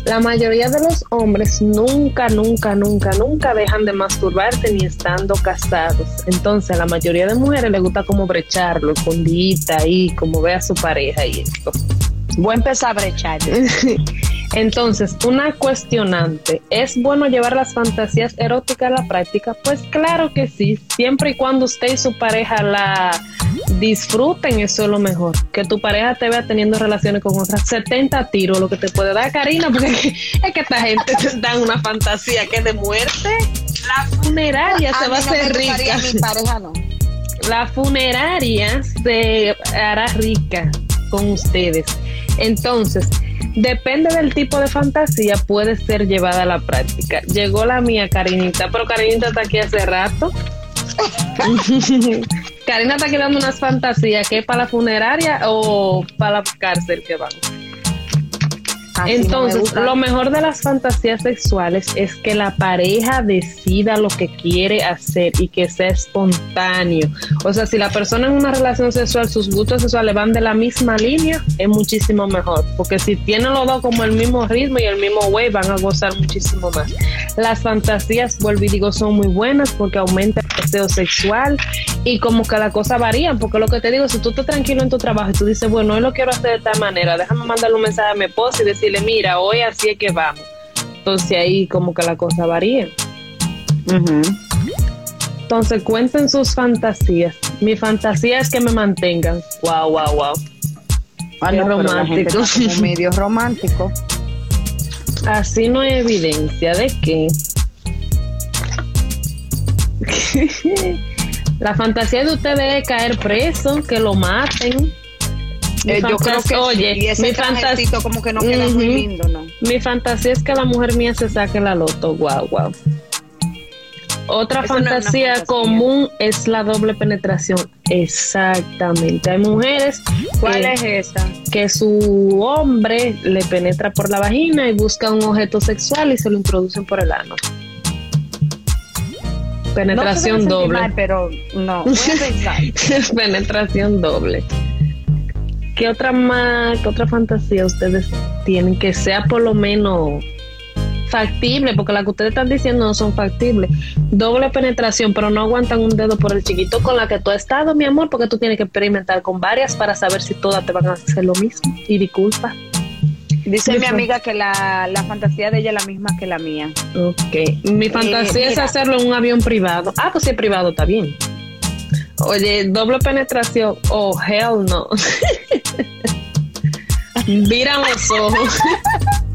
La mayoría de los hombres nunca, nunca, nunca, nunca dejan de masturbarse ni estando casados. Entonces, a la mayoría de mujeres les gusta como brecharlo, escondita ahí, como ve a su pareja y esto. Voy a empezar a brechar. Entonces, una cuestionante, ¿es bueno llevar las fantasías eróticas a la práctica? Pues claro que sí, siempre y cuando usted y su pareja la disfruten, eso es lo mejor. Que tu pareja te vea teniendo relaciones con otras 70 tiros, lo que te puede dar, Karina, porque es que esta gente te da una fantasía que de muerte. La funeraria se va a hacer rica. Mi pareja no. La funeraria se hará rica con ustedes. Entonces, depende del tipo de fantasía, puede ser llevada a la práctica. Llegó la mía, Karinita, pero Karinita está aquí hace rato. Karina está quedando unas fantasías que es para la funeraria o para la cárcel que van. Entonces, lo mejor de las fantasías sexuales es que la pareja decida lo que quiere hacer y que sea espontáneo. O sea, si la persona en una relación sexual, sus gustos sexuales van de la misma línea, es muchísimo mejor. Porque si tienen los dos como el mismo ritmo y el mismo way, van a gozar muchísimo más. Las fantasías, vuelvo y digo, son muy buenas porque aumenta el deseo sexual y como que la cosa varía. Porque lo que te digo, si tú estás tranquilo en tu trabajo y tú dices, bueno, hoy lo quiero hacer de tal manera, déjame mandarle un mensaje a mi esposa y decir, mira, hoy así es que vamos. Entonces ahí como que la cosa varía. Entonces cuenten sus fantasías. Mi fantasía es que me mantengan. Wow, wow, wow. Ah, romántico. medio romántico. Así no hay evidencia de que la fantasía de ustedes es caer preso, que lo maten, eh, yo creo que oye, y ese mi fantasía como que no queda muy lindo, ¿no? Mi fantasía es que la mujer mía se saque la loto, wow, wow. Otra fantasía, común es la doble penetración. Exactamente. Hay mujeres. ¿Cuál es esa? Que su hombre le penetra por la vagina y busca un objeto sexual y se lo introducen por el ano. Penetración doble. pero no. penetración doble. ¿Qué otra más, qué otra fantasía ustedes tienen que sea por lo menos factibles, porque las que ustedes están diciendo no son factibles. Doble penetración, pero no aguantan un dedo por el chiquito con la que tú has estado, mi amor, porque tú tienes que experimentar con varias para saber si todas te van a hacer lo mismo. Y disculpa. Dice mi amiga que la, fantasía de ella es la misma que la mía. Ok. Mi eh, fantasía es hacerlo en un avión privado. Ah, pues si es privado, está bien. Oye, doble penetración. Oh, hell no. Mira los ojos.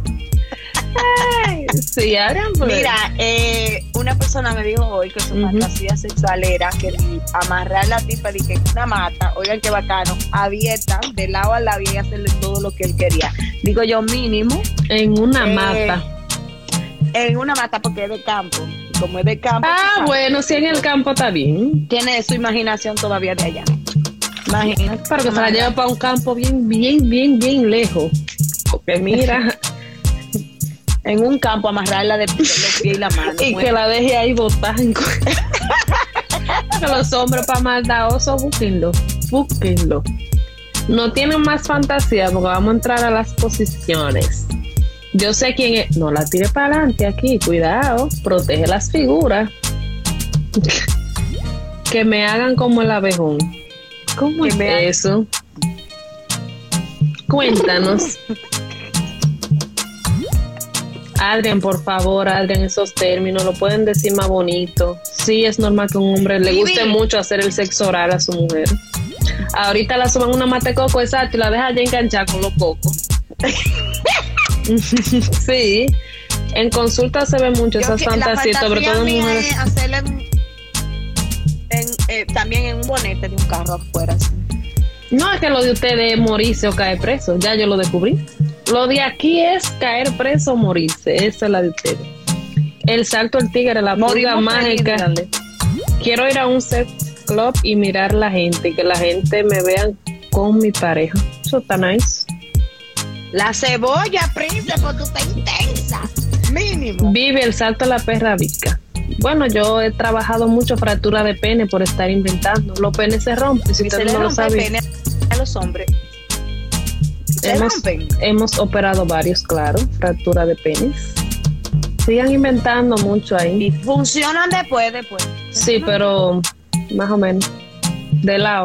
sí, pues. Mira, eh, una persona me dijo hoy que su fantasía sexual era que amarrar la tipa de que una mata, oigan qué bacano, abierta, de lado a lado y hacerle todo lo que él quería. Digo yo, mínimo. En una eh, mata. En una mata porque es de campo. Como es de campo. Ah, bueno, si en el campo está bien. Tiene su imaginación todavía de allá. Imagínate. Pero que se la lleva para un campo bien, bien, bien, bien lejos. Porque mira. en un campo amarrarla de, los pies y la mano. y que la deje ahí botar. que los hombres para maldadosos, búsquenlo. Búsquenlo. No tienen más fantasía porque vamos a entrar a las posiciones. Yo sé quién es. No la tire para adelante aquí, cuidado. Protege las figuras. que me hagan como el abejón. ¿Cómo es eso? Cuéntanos. Adrián, por favor, Adrián, esos términos lo pueden decir más bonito. Sí, es normal que un hombre le guste mucho hacer el sexo oral a su mujer. Ahorita la suban una mate coco, exacto, y la deja ya enganchar con los cocos. sí, en consulta se ve mucho esas fantasías, sobre todo en mujeres. Eh, también en un bonete de un carro afuera. No es que lo de ustedes es morirse o caer preso, ya yo lo descubrí. Lo de aquí es caer preso o morirse, esa es la de ustedes. El salto del tigre, la pulga mágica. Quiero ir a un sex club y mirar la gente, que la gente me vea con mi pareja. Eso está nice. La cebolla, príncipe, tú estás intensa. Mínimo. Vive el salto a la perra vica. Bueno, yo he trabajado mucho fractura de pene por estar inventando. Los penes se rompen, si usted no lo sabe. Pene a los hombres. Hemos, hemos operado varios, claro, fractura de penes. Sigan inventando mucho ahí. Y funcionan después, después. Sí, pero más o menos. De lado.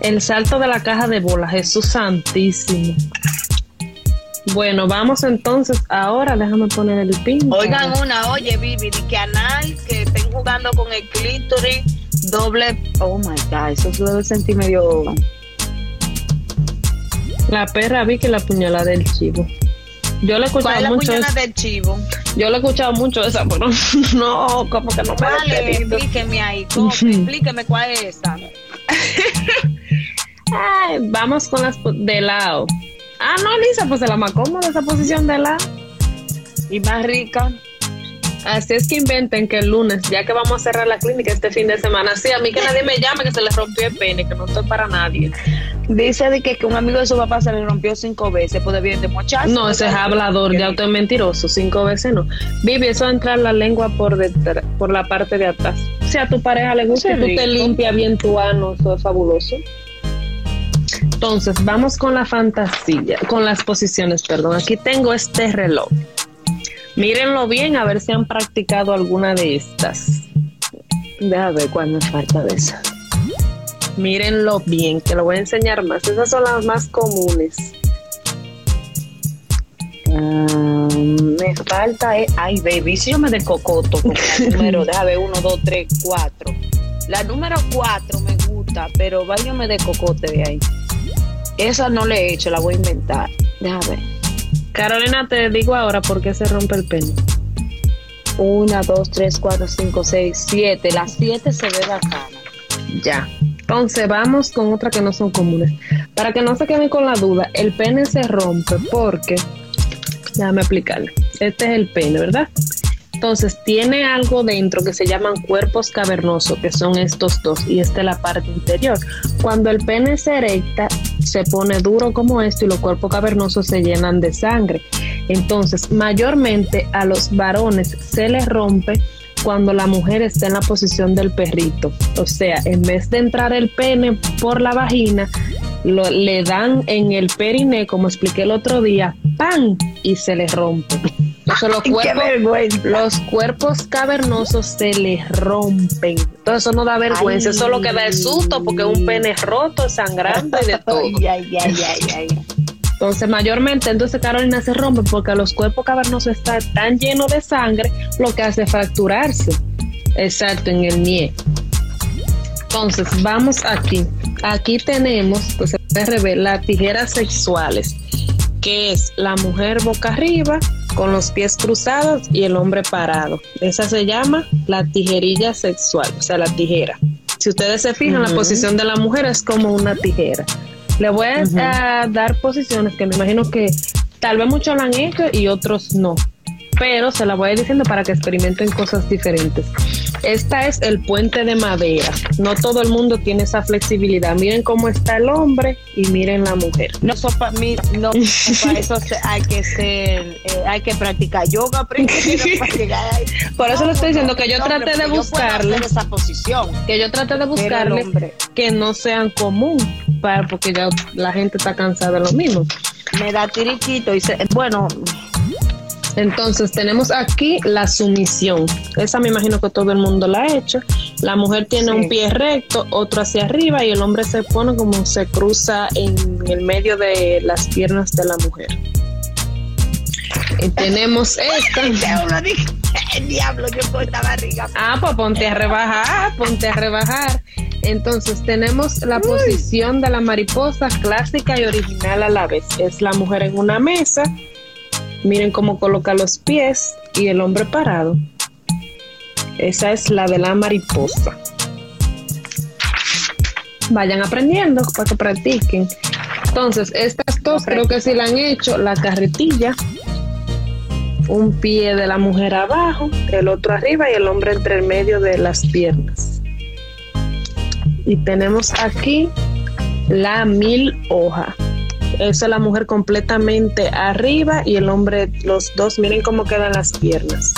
El salto de la caja de bolas, Jesús Santísimo. Bueno, vamos entonces ahora, déjame poner el pin. Oigan una, oye, Vivi, que anal, que estén jugando con el clítoris, doble. Oh my God, eso debe sentir medio. La perra vi que la puñalada del chivo. Yo le he escuchado ¿Cuál es la mucho. Eso. del chivo? Yo le he escuchado mucho esa, pero no, como que no me explíqueme ahí, explíqueme cuál es esa. Ay, vamos con las de lado. Ah, no, Lisa, pues se la más cómoda esa posición de lado. Y más rica. Así es que inventen que el lunes, ya que vamos a cerrar la clínica este fin de semana, sí, a mí que nadie me llame que se le rompió el pene, que no estoy para nadie. Dice de que, que un amigo de su papá se le rompió cinco veces, puede bien de muchacho. No, ese es hablador, ya usted es mentiroso, cinco veces no. Vivi, eso entrar la lengua por detrás, por la parte de atrás. Si a tu pareja le gusta, tú te limpias bien tu ano, eso es fabuloso. Entonces, vamos con la fantasía, con las posiciones, perdón. Aquí tengo este reloj. Mírenlo bien a ver si han practicado alguna de estas. Déjame ver cuál me falta de esas. Mírenlo bien, que lo voy a enseñar más. Esas son las más comunes. Ah, me falta, eh, ay, baby, si yo me cocoto con la número, déjame ver, uno, dos, tres, cuatro. La número cuatro me gusta, pero vaya me de cocote de ahí. Esa no le he hecho, la voy a inventar. Déjame ver. Carolina, te digo ahora por qué se rompe el pelo. Una, dos, tres, cuatro, cinco, seis, siete. Las siete se ve bacana. Ya. Entonces vamos con otra que no son comunes. Para que no se queden con la duda, el pene se rompe porque, déjame explicarle, este es el pene, ¿verdad? Entonces tiene algo dentro que se llaman cuerpos cavernosos, que son estos dos, y esta es la parte interior. Cuando el pene se erecta, se pone duro como esto y los cuerpos cavernosos se llenan de sangre. Entonces, mayormente a los varones se les rompe cuando la mujer está en la posición del perrito. O sea, en vez de entrar el pene por la vagina, le dan en el perine, como expliqué el otro día, ¡pam! y se le rompe. los, cuerpos, los cuerpos cavernosos se les rompen. Entonces eso no da vergüenza, eso lo que da el susto porque un pene roto, sangrando y de todo. Entonces, mayormente, entonces Carolina se rompe porque los cuerpos cavernosos están tan llenos de sangre, lo que hace fracturarse. Exacto, en el nie. Entonces, vamos aquí. Aquí tenemos, pues se las tijeras sexuales, que es la mujer boca arriba, con los pies cruzados y el hombre parado. Esa se llama la tijerilla sexual, o sea, la tijera. Si ustedes se fijan, la posición de la mujer es como una tijera. Le voy a dar posiciones que me imagino que tal vez muchos la han hecho y otros no pero se la voy a ir diciendo para que experimenten cosas diferentes. Esta es el puente de madera. No todo el mundo tiene esa flexibilidad. Miren cómo está el hombre y miren la mujer. No, para mí, no, para eso hay que ser, eh, hay que practicar yoga primero para llegar ahí. Por eso le estoy diciendo que yo traté de buscarle esa posición. Que yo traté de buscarle que no sean común, para, porque ya la gente está cansada de lo mismo. Me da tiriquito y se, bueno, entonces tenemos aquí la sumisión. Esa me imagino que todo el mundo la ha hecho. La mujer tiene un pie recto, otro hacia arriba y el hombre se pone como se cruza en el medio de las piernas de la mujer. Y tenemos esta. El diablo, yo esta barriga. Ah, pues ponte a rebajar, ponte a rebajar. Entonces tenemos la posición de la mariposa clásica y original a la vez. Es la mujer en una mesa Miren cómo coloca los pies y el hombre parado. Esa es la de la mariposa. Vayan aprendiendo para que practiquen. Entonces, estas dos creo que sí la han hecho. La carretilla, un pie de la mujer abajo, el otro arriba y el hombre entre el medio de las piernas. Y tenemos aquí la mil hoja. Esa es la mujer completamente arriba y el hombre, los dos, miren cómo quedan las piernas.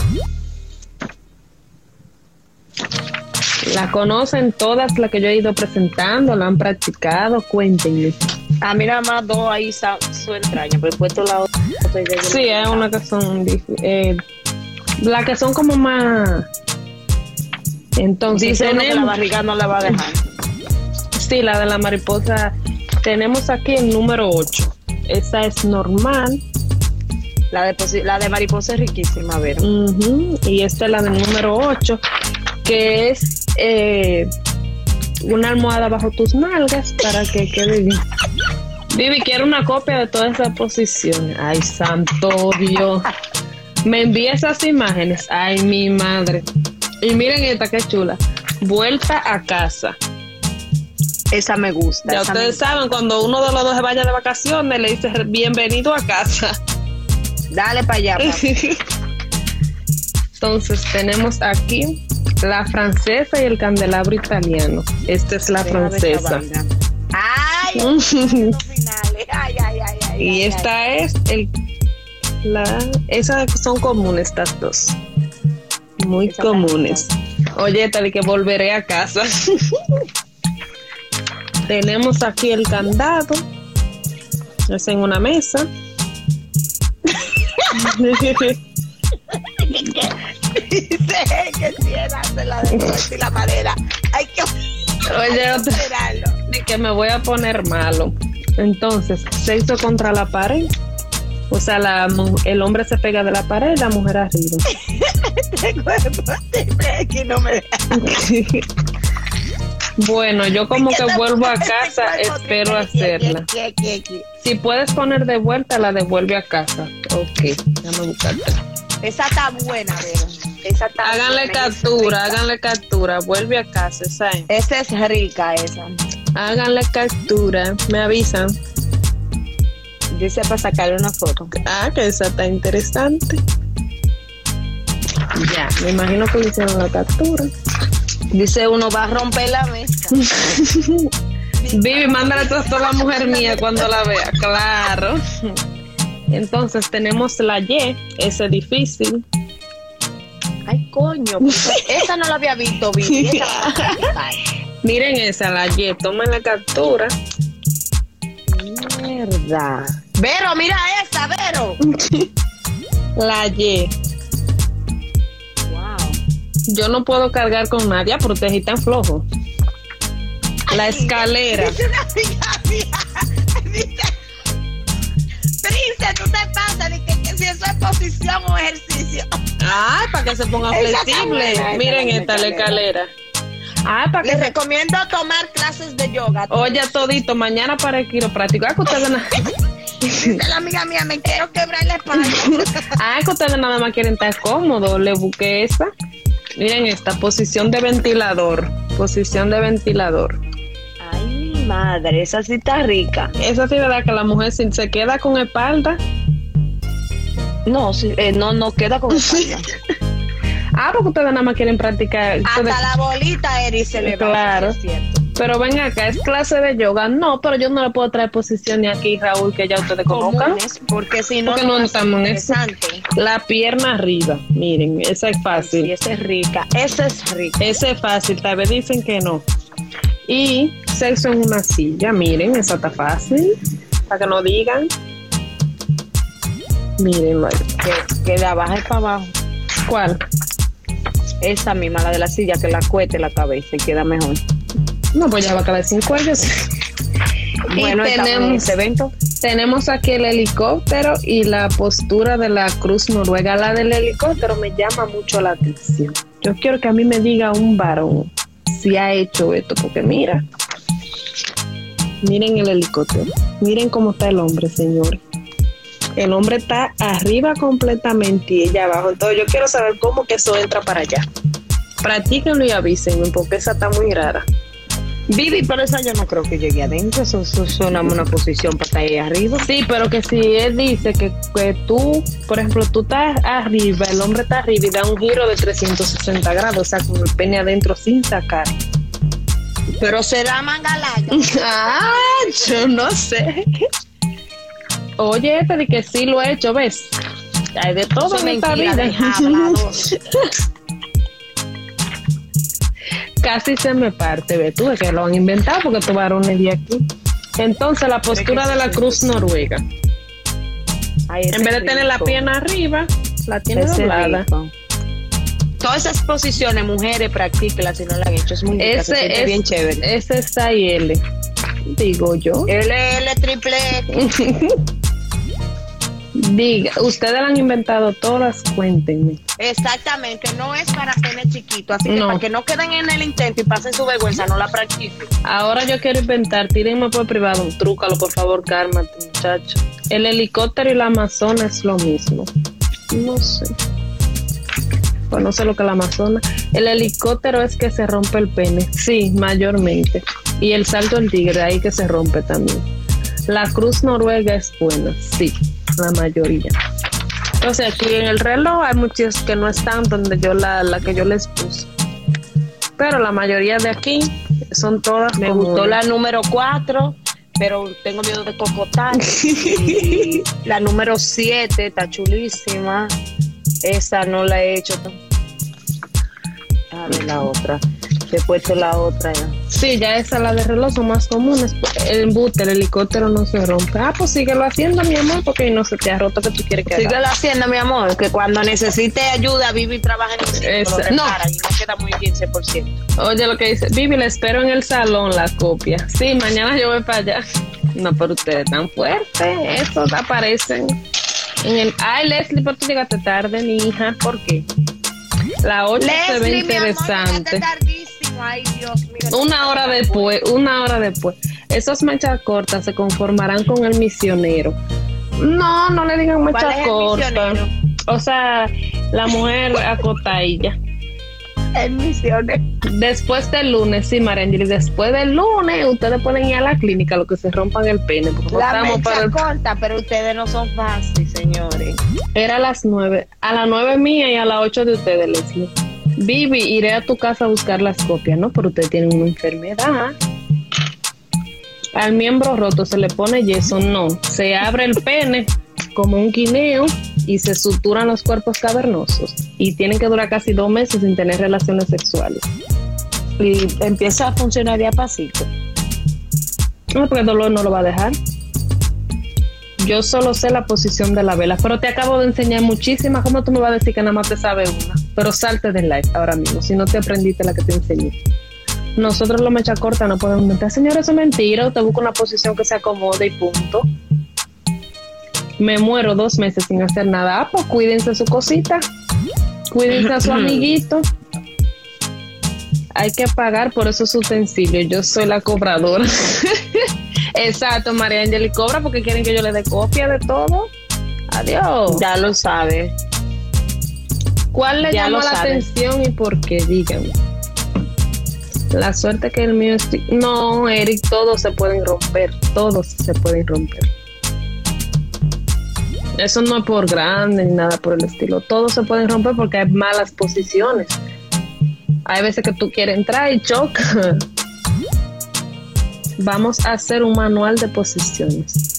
La conocen todas las que yo he ido presentando, la han practicado, cuéntenme. Ah, mira más dos ahí son extrañas, pero he puesto la otra. Sí, hay una que son, eh, la que son como más. Entonces, Dice que la barriga no la va a dejar. Sí, la de la mariposa tenemos aquí el número 8. Esa es normal. La de, la de mariposa es riquísima, a ver. Y esta es la del número 8, que es eh, una almohada bajo tus nalgas para que quede bien. Vivi, quiero una copia de toda esa posición. Ay, santo Dios. Me envía esas imágenes. Ay, mi madre. Y miren esta, qué chula. Vuelta a casa. Esa me gusta. Ya ustedes saben, cuando uno de los dos se vaya de vacaciones, le dice bienvenido a casa. Dale para allá. Entonces tenemos aquí la francesa y el candelabro italiano. Esta es la francesa. Ay, ay, ay, ay, y esta es el la esas son comunes estas dos. Muy comunes. Oye, tal y que volveré a casa. Tenemos aquí el candado. Es en una mesa. Dice que la de la madera. Hay que, Oye, que me voy a poner malo. Entonces, sexo contra la pared. O sea, la, el hombre se pega de la pared y la mujer arriba. que no me bueno, yo como que vuelvo a casa, espero hacerla. Si puedes poner de vuelta, la devuelve a casa. Ok, déjame buscarte. Esa está buena, Vero. Esa está háganle captura, háganle captura, vuelve a casa, esa es. Esa es rica, esa. Háganle captura, me avisan. Dice para sacarle una foto. Ah, que esa está interesante. Ya, me imagino que hicieron la captura. Dice uno va a romper la mesa. Vivi, mándale a toda la mujer mía cuando la vea, claro. Entonces tenemos la Y, ese difícil. Ay, coño, esa no la había visto, Vivi. Miren esa, la Y, tomen la captura. verdad. Vero, mira esa, Vero. La Y. Yo no puedo cargar con nadie porque te tan flojo. La escalera. Dice una amiga mía, Prince, tú te pasas de que, si eso es posición o ejercicio. Ay, para que se ponga flexible. Miren esta la escalera. Ah, para Les recomiendo tomar clases de yoga. Oye, todito, mañana para el quiropráctico. Ah, que ustedes la amiga mía, me quiero quebrar la espalda. ah, que ustedes nada más quieren estar cómodos. Le busqué esa. Miren esta, posición de ventilador. Posición de ventilador. Ay, mi madre, esa sí está rica. Esa sí, ¿verdad? Que la mujer si se queda con espalda. No, eh, no, no queda con espalda. Ah, porque ustedes nada más quieren practicar. Hasta la bolita, Eri, se le Claro. Es cierto. Pero ven acá, ¿es clase de yoga? No, pero yo no le puedo traer posición ni aquí, Raúl, que ya ustedes conozcan. Porque si no, porque no, estamos en eso. La pierna arriba, miren, esa es fácil. Sí, esa es rica, esa es rica. Esa es fácil, tal vez dicen que no. Y sexo en una silla, miren, esa está fácil, para que no digan. Miren, que, que de abajo para abajo. ¿Cuál? Esa misma, la de la silla, que la cuete la cabeza y queda mejor. No, pues ya va a caber sin cuellos. Bueno, y tenemos, evento. tenemos aquí el helicóptero y la postura de la cruz noruega. La del helicóptero me llama mucho la atención. Yo quiero que a mí me diga un varón si ha hecho esto, porque mira, miren el helicóptero, miren cómo está el hombre, señores. El hombre está arriba completamente y ella abajo. Entonces yo quiero saber cómo que eso entra para allá. Practíquenlo y avísenme porque esa está muy rara. Vivi, pero esa yo no creo que llegue adentro, eso, suena una posición para estar ahí arriba. Sí, pero que si él dice que, que, tú, por ejemplo, tú estás arriba, el hombre está arriba y da un giro de 360 grados, o sea, con el pene adentro sin sacar. Pero será mangalaya. ah, yo no sé. Oye, te di que sí lo he hecho, ¿ves? Hay de todo en esta vida. Casi se me parte, ve tú, de que lo han inventado porque tu varones de aquí. Entonces, la postura de la cruz noruega. en vez de tener la pierna arriba, la tiene doblada. Todas esas posiciones, mujeres, practíquenlas si no la han hecho. Es muy ese, es, bien chévere. Ese es L, digo yo. L, L, triple Diga, ustedes han inventado todas, cuéntenme. Exactamente, no es para tener chiquito, así que para que no queden en el intento y pasen su vergüenza, no la practiquen. Ahora yo quiero inventar, tírenme por privado, trúcalo por favor, cármate, muchacho. El helicóptero y la Amazona es lo mismo. No sé. Pues no sé lo que la Amazona. El helicóptero es que se rompe el pene, sí, mayormente. Y el salto del tigre, ahí que se rompe también. La cruz noruega es buena, sí la mayoría. Entonces aquí en el reloj hay muchos que no están donde yo la, la que yo les puse. Pero la mayoría de aquí son todas. Me gustó la número 4, pero tengo miedo de cocotar. la número 7 está chulísima. Esa no la he hecho. A ver la otra. He puesto la otra ya. Sí, ya esa, la de reloj son más comunes. El embute, el helicóptero no se rompe. Ah, pues síguelo haciendo, mi amor, porque no se te ha roto que tú quieres que Síguelo haciendo, mi amor, que cuando necesite ayuda, Vivi trabaja en el sitio, no. y no queda muy bien 100%. Oye, lo que dice, Vivi, le espero en el salón la copia. Sí, mañana yo voy para allá. No, pero ustedes tan fuertes, estos aparecen en el... Ay, Leslie, pero tú llegaste tarde, mi hija, ¿por qué? La 8 se ve interesante. Una hora después, una hora después. Esas manchas cortas se conformarán con el misionero. No, no le digan manchas cortas. O sea, la mujer acotadilla. El misionero. Después del lunes, sí, Marangeli, después del lunes, ustedes pueden ir a la clínica, lo que se rompan el pene. La mancha corta, pero ustedes no son fáciles, señores. Era a las nueve, a las nueve mía y a las ocho de ustedes, Leslie. Vivi, iré a tu casa a buscar las copias, ¿no? Pero usted tiene una enfermedad. Al miembro roto se le pone yeso, no. Se abre el pene como un guineo y se suturan los cuerpos cavernosos. Y tienen que durar casi dos meses sin tener relaciones sexuales. Y empieza a funcionar de a pasito. No, porque el dolor no lo va a dejar. Yo solo sé la posición de la vela, pero te acabo de enseñar muchísimas. ¿Cómo tú me vas a decir que nada más te sabe una? Pero salte del live ahora mismo, si no te aprendiste la que te enseñé. Nosotros los mecha corta no podemos mentir. Señor, eso es mentira. Usted busca una posición que se acomode y punto. Me muero dos meses sin hacer nada. Ah, pues cuídense su cosita. Cuídense a su amiguito. Hay que pagar por esos utensilios. Yo soy la cobradora. Exacto, María Angeli cobra porque quieren que yo le dé copia de todo. Adiós. Ya lo sabe. ¿Cuál le llama la atención y por qué? Díganme. La suerte que el mío es... No, Eric, todos se pueden romper. Todos se pueden romper. Eso no es por grande ni nada por el estilo. Todos se pueden romper porque hay malas posiciones. Hay veces que tú quieres entrar y choca. Vamos a hacer un manual de posiciones.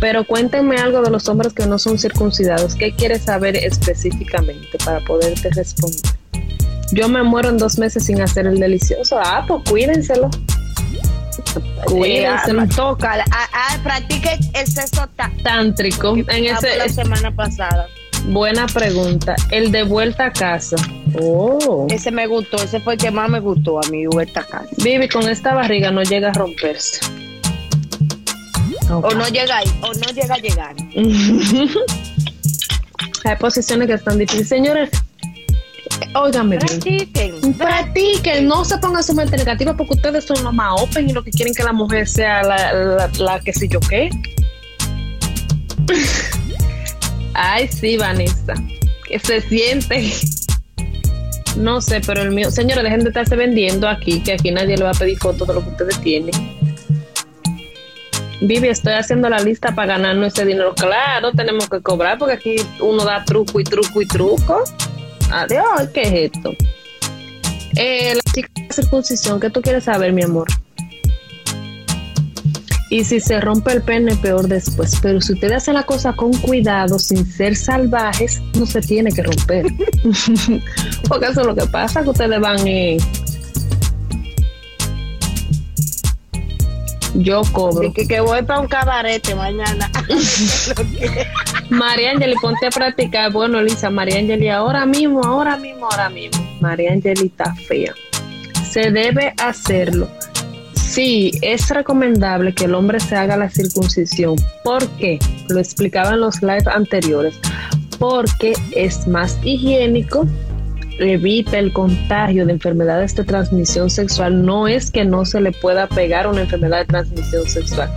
Pero cuéntenme algo de los hombres que no son circuncidados. ¿Qué quieres saber específicamente para poderte responder? Yo me muero en dos meses sin hacer el delicioso. Ah, pues cuídenselo. Cuídenselo. toca. Ah, ah, practique el sexo tántrico. En ese, la semana pasada. Buena pregunta. El de vuelta a casa. Oh. Ese me gustó, ese fue el que más me gustó a mí, vuelta a casa. Vivi, con esta barriga no llega a romperse. O no llega ahí, o no llega a llegar. Hay posiciones que están difíciles. Señores, óigame Practiquen. Practiquen. No se pongan su mente negativa porque ustedes son los más open y lo que quieren que la mujer sea la, la, la que sé yo qué. Ay, sí, Vanessa. Que se siente. No sé, pero el mío. Señores, dejen de estarse vendiendo aquí, que aquí nadie le va a pedir fotos de lo que ustedes tienen. Vivi, estoy haciendo la lista para ganarnos ese dinero. Claro, tenemos que cobrar porque aquí uno da truco y truco y truco. Adiós, ¿qué es esto? Eh, la chica de circuncisión, ¿qué tú quieres saber, mi amor? Y si se rompe el pene, peor después. Pero si ustedes hacen la cosa con cuidado, sin ser salvajes, no se tiene que romper. Porque eso es lo que pasa, que ustedes van y... Yo cobro. Que, que voy para un cabarete mañana. María Angeli, ponte a practicar. Bueno, Lisa, María Angeli, ahora mismo, ahora mismo, ahora mismo. María Angeli está fea. Se debe hacerlo Sí, es recomendable que el hombre se haga la circuncisión. ¿Por qué? Lo explicaba en los lives anteriores. Porque es más higiénico, evita el contagio de enfermedades de transmisión sexual. No es que no se le pueda pegar una enfermedad de transmisión sexual,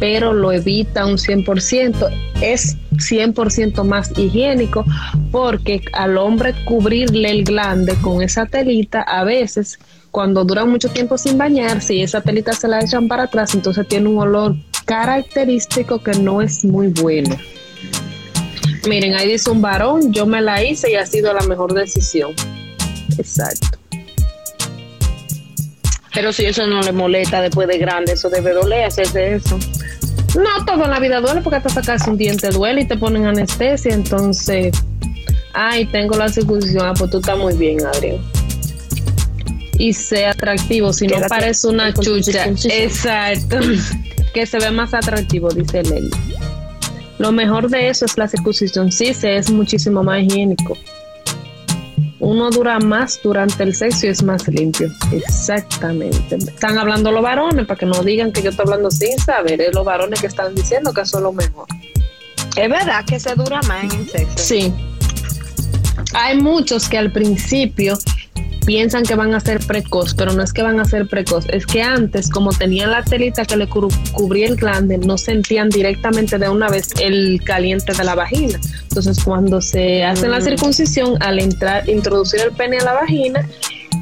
pero lo evita un 100%. Es 100% más higiénico porque al hombre cubrirle el glande con esa telita a veces cuando duran mucho tiempo sin bañarse y esa telita se la echan para atrás, entonces tiene un olor característico que no es muy bueno. Miren, ahí dice un varón, yo me la hice y ha sido la mejor decisión. Exacto. Pero si eso no le molesta después de grande, eso debe doler hacerse eso. No, todo en la vida duele porque hasta sacarse un diente duele y te ponen anestesia, entonces, ay, tengo la circuncisión, ah, pues tú estás muy bien, Adrián y sea atractivo, si no parece una chucha. Exacto. que se ve más atractivo, dice Lely. Lo mejor de eso es la circuncisión. Sí, se es muchísimo más higiénico. Uno dura más durante el sexo y es más limpio. Exactamente. Están hablando los varones para que no digan que yo estoy hablando sin saber. Es los varones que están diciendo que eso es lo mejor. Es verdad que se dura más en el sexo. Sí. Hay muchos que al principio piensan que van a ser precoz, pero no es que van a ser precoz, es que antes, como tenían la telita que le cubría el glande, no sentían directamente de una vez el caliente de la vagina. Entonces, cuando se hace la mm. circuncisión, al entrar, introducir el pene a la vagina,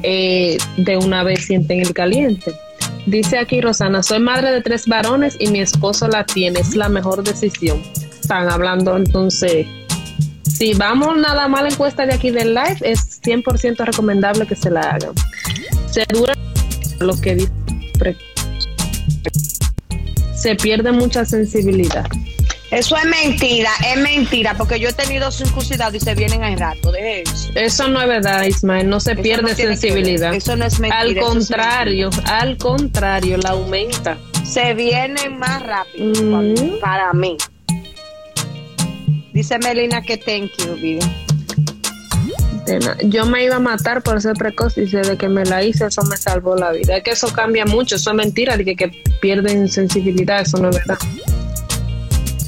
eh, de una vez sienten el caliente. Dice aquí Rosana, soy madre de tres varones y mi esposo la tiene, es la mejor decisión. Están hablando entonces si vamos nada más la encuesta de aquí del live, es 100% recomendable que se la hagan. Se dura lo que dice. Se pierde mucha sensibilidad. Eso es mentira, es mentira, porque yo he tenido circuncidado y se vienen al rato de eso. Eso no es verdad, Ismael, no se pierde sensibilidad. Eso no es mentira. Al contrario, al contrario, la aumenta. se vienen más rápido mm. para mí. Dice Melina que thank you, Vivi. Yo me iba a matar por ser precoz, y de que me la hice, eso me salvó la vida. Es que eso cambia mucho, eso es mentira, de que, que pierden sensibilidad, eso no es verdad.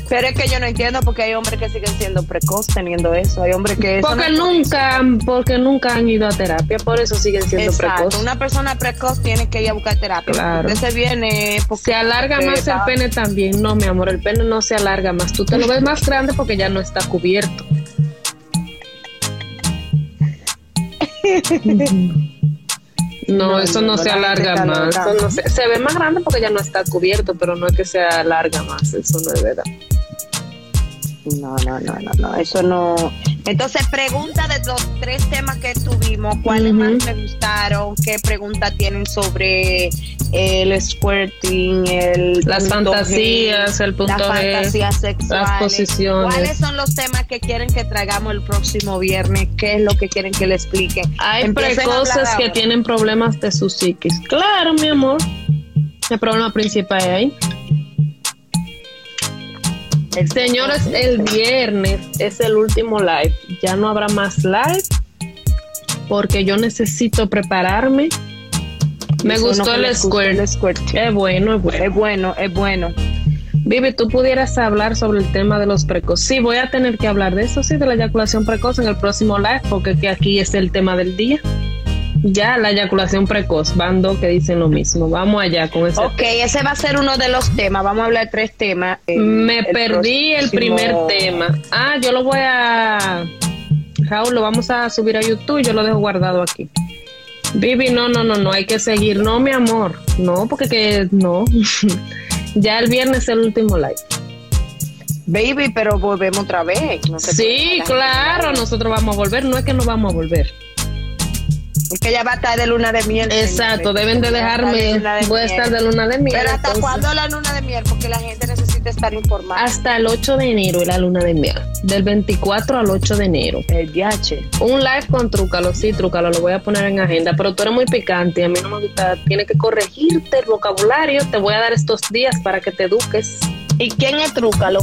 Pero es que yo no entiendo porque hay hombres que siguen siendo precoz teniendo eso. Hay hombres que. Porque nunca, porque nunca han ido a terapia, por eso siguen siendo precoz. Una persona precoz tiene que ir a buscar terapia. Claro. Se viene. Se alarga más el pene también. No, mi amor, el pene no se alarga más. Tú te lo ves más grande porque ya no está cubierto. No, eso no, se alarga más. se, ve más grande porque ya no está cubierto, pero no es que se alarga más. Eso no es verdad. No, no, no, no, no, eso no. Entonces, pregunta de los tres temas que tuvimos, ¿cuáles más te gustaron? ¿Qué pregunta tienen sobre el squirting, el las fantasías, el punto las fantasías sexuales, las posiciones? ¿Cuáles son los temas que quieren que traigamos el próximo viernes? ¿Qué es lo que quieren que le explique? Hay precoces que tienen problemas de su psiquis. Claro, mi amor. El problema principal es ahí. Señores, el viernes es el último live. Ya no habrá más live porque yo necesito prepararme. Me gustó el, squirt. Es bueno, es bueno. Es bueno, es bueno. Vivi, tú pudieras hablar sobre el tema de los precoces. Sí, voy a tener que hablar de eso, sí, de la eyaculación precoz en el próximo live, porque aquí es el tema del día. Ya, la eyaculación precoz, bando que dicen lo mismo. Vamos allá con ese. Ok, ese va a ser uno de los temas. Vamos a hablar de tres temas. Me perdí el primer tema. Ah, yo lo voy a. Raúl, lo vamos a subir a YouTube. Yo lo dejo guardado aquí. Vivi, no, no, no, no, hay que seguir. No, mi amor. No, porque que no. ya el viernes es el último live. Baby, pero volvemos otra vez. sí, claro, nosotros vamos a volver. No es que no vamos a volver. Es que ya va a estar de luna de miel. Exacto, deben de dejarme. voy a estar de luna de miel. Pero ¿hasta cuándo la luna de miel? Porque la gente necesita estar informada. Hasta el 8 de enero es la luna de miel. Del 24 al 8 de enero. El viaje. Un live con Trúcalo, sí, Trúcalo, lo voy a poner en agenda. Pero tú eres muy picante y a mí no me gusta. Tiene que corregirte el vocabulario. Te voy a dar estos días para que te eduques. ¿Y quién es Trúcalo?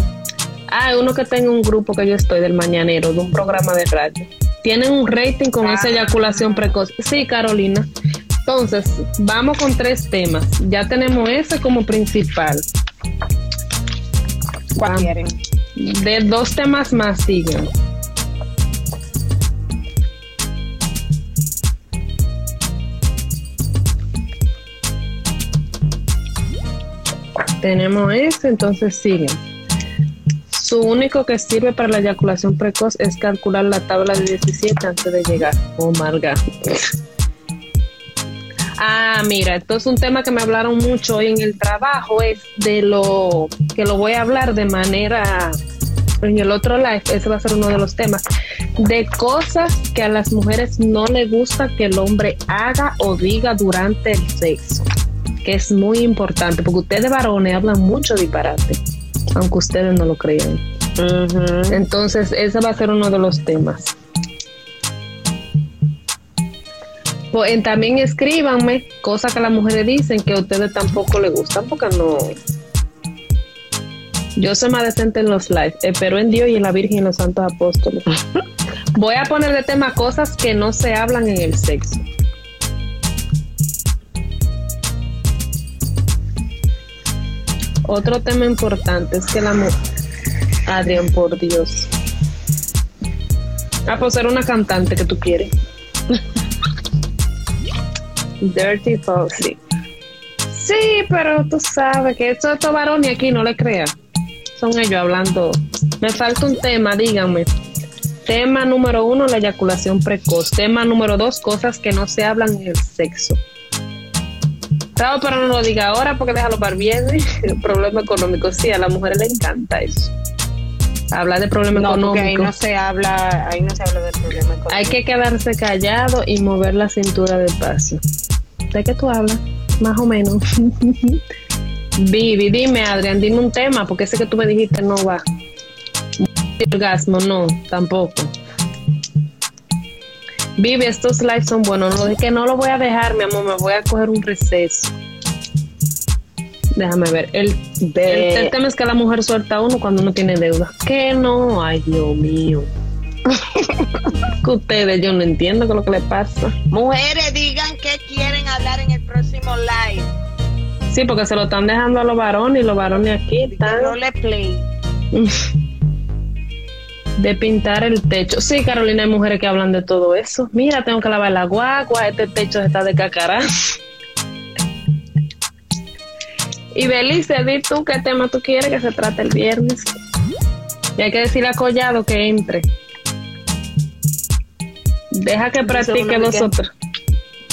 Ah, uno que tenga un grupo que yo estoy del Mañanero, de un programa de radio tienen un rating con esa eyaculación precoz. Sí, Carolina. Entonces, vamos con tres temas. Ya tenemos ese como principal. ¿Cuál quieren? De dos temas más siguen. Tenemos ese, entonces siguen. Su único que sirve para la eyaculación precoz es calcular la tabla de 17 antes de llegar. Oh Marga. Ah, mira, esto es un tema que me hablaron mucho hoy en el trabajo, es de lo que lo voy a hablar de manera en el otro live, ese va a ser uno de los temas, de cosas que a las mujeres no les gusta que el hombre haga o diga durante el sexo, que es muy importante, porque ustedes varones hablan mucho disparate aunque ustedes no lo crean. Entonces, ese va a ser uno de los temas. Pues, también escríbanme cosas que las mujeres dicen que a ustedes tampoco les gustan, porque no. Yo soy más decente en los lives, espero en Dios y en la Virgen y en los santos apóstoles. Voy a poner de tema cosas que no se hablan en el sexo. Otro tema importante es que la mujer... Adrián, por Dios. Ah, pues ser una cantante que tú quieres. Dirty Foxy. Sí, pero tú sabes que esto es varón y aquí no le creas. Son ellos hablando. Me falta un tema, díganme. Tema número uno, la eyaculación precoz. Tema número dos, cosas que no se hablan en el sexo. Claro, pero no lo diga ahora porque déjalo para bien. El problema económico, sí, a las mujeres le encanta eso. Hablar de problema no, económico. Ahí no se habla, ahí no se habla del problema económico. Hay que quedarse callado y mover la cintura despacio. ¿De qué tú hablas? Más o menos. Vivi, dime, Adrián, dime un tema, porque ese que tú me dijiste no va. Orgasmo, no, tampoco. Vive, estos lives son buenos. No es que no lo voy a dejar, mi amor, me voy a coger un receso. Déjame ver. El, el, tema es que la mujer suelta a uno cuando uno tiene deuda. Que no, ay Dios mío. que ustedes, yo no entiendo qué es lo que le pasa. Mujeres, digan que quieren hablar en el próximo live. Sí, porque se lo están dejando a los varones y los varones aquí están. le play. de pintar el techo. Sí, Carolina, hay mujeres que hablan de todo eso. Mira, tengo que lavar la guagua, este techo está de cacará. Y Belice, di tú qué tema tú quieres que se trate el viernes. Y hay que decirle a Collado que entre. Deja que practique nosotros.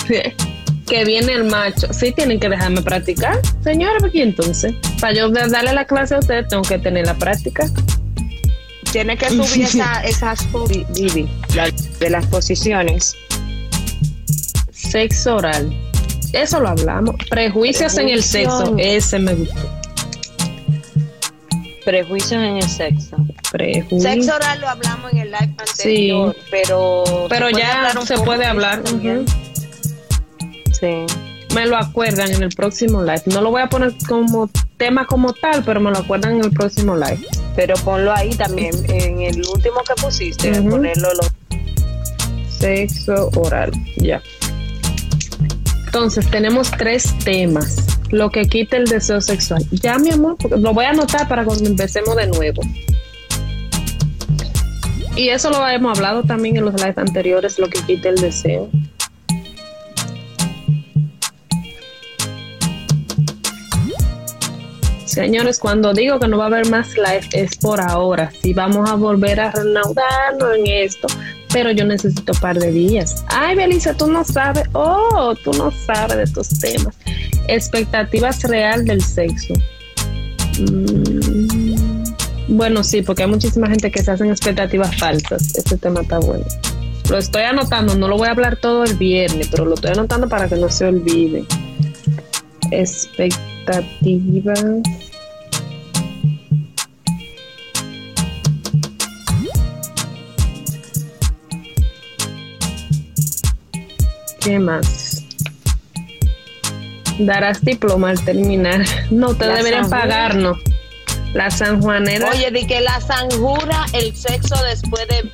que viene el macho. Sí, tienen que dejarme practicar. Señora, ¿por qué entonces? Para yo darle la clase a ustedes, tengo que tener la práctica. Tiene que subir esa, esas de las posiciones. Sexo oral. Eso lo hablamos. Prejuicios en el sexo. Ese me gustó. Prejuicios en el sexo. Sexo oral lo hablamos en el live anterior, sí. pero pero ya se puede hablar. Sí. Me lo acuerdan en el próximo live. No lo voy a poner como tema como tal, pero me lo acuerdan en el próximo live. Pero ponlo ahí también, en el último que pusiste, ponerlo Sexo oral, ya. Entonces, tenemos tres temas. Lo que quita el deseo sexual. Ya, mi amor, lo voy a anotar para cuando empecemos de nuevo. Y eso lo hemos hablado también en los lives anteriores, lo que quita el deseo. Señores, cuando digo que no va a haber más live es por ahora. Si vamos a volver a reanudarnos en esto, pero yo necesito un par de días. Ay, Belisa, tú no sabes. Oh, tú no sabes de estos temas. Expectativas real del sexo. Mm, bueno, sí, porque hay muchísima gente que se hacen expectativas falsas. Este tema está bueno. Lo estoy anotando, no lo voy a hablar todo el viernes, pero lo estoy anotando para que no se olvide. Expectativas ¿Qué más? Darás diploma al terminar. No te deberían pagarnos. La sanjuanera. Oye, di que la sanjura, el sexo después de,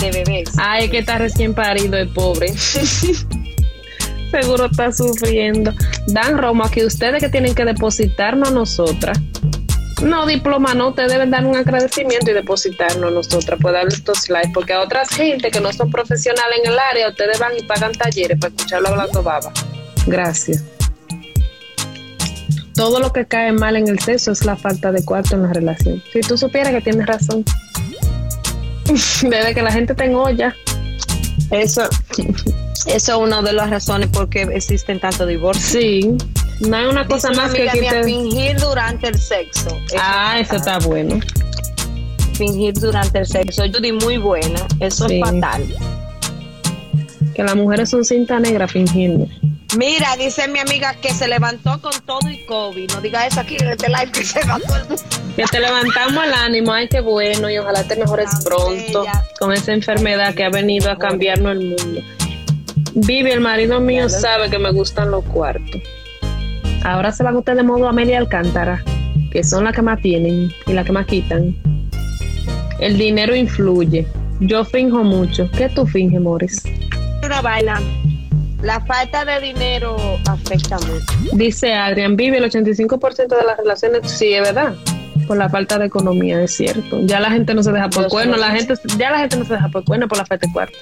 de, bebés. Ay, que está recién parido el pobre. Seguro está sufriendo. Dan Romo, aquí ustedes que tienen que depositarnos a nosotras no, diploma no, ustedes deben dar un agradecimiento y depositarnos nosotras por darle estos likes, porque a otras gente que no son profesionales en el área, ustedes van y pagan talleres para escucharlo hablando baba. Gracias. Todo lo que cae mal en el sexo es la falta de cuarto en la relación. Si tú supieras que tienes razón. Desde que la gente te olla. Eso, eso es una de las razones por qué existen tantos divorcios. Sí. No hay una cosa más que fingir durante el sexo. ah, eso está bueno. Fingir durante el sexo. Yo di muy buena. Eso es fatal. Que las mujeres son cinta negra fingiendo. Mira, dice mi amiga que se levantó con todo y COVID. No diga eso aquí en este live que se levantó el Que te levantamos el ánimo. Ay, qué bueno. Y ojalá te mejores pronto con esa enfermedad que ha venido a cambiarnos el mundo. Vive, el marido mío sabe que me gustan los cuartos. Ahora se van ustedes de modo Amelia Alcántara, que son las que más tienen y las que más quitan. El dinero influye. Yo finjo mucho. ¿Qué tú finges, Morris? Una vaina. La falta de dinero afecta mucho. Dice Adrián, vive el 85% de las relaciones, sí, es verdad. Por la falta de economía, es cierto. Ya la gente no se deja por cuerno, la gente, ya la gente no se deja por cuerno por la falta de cuarto.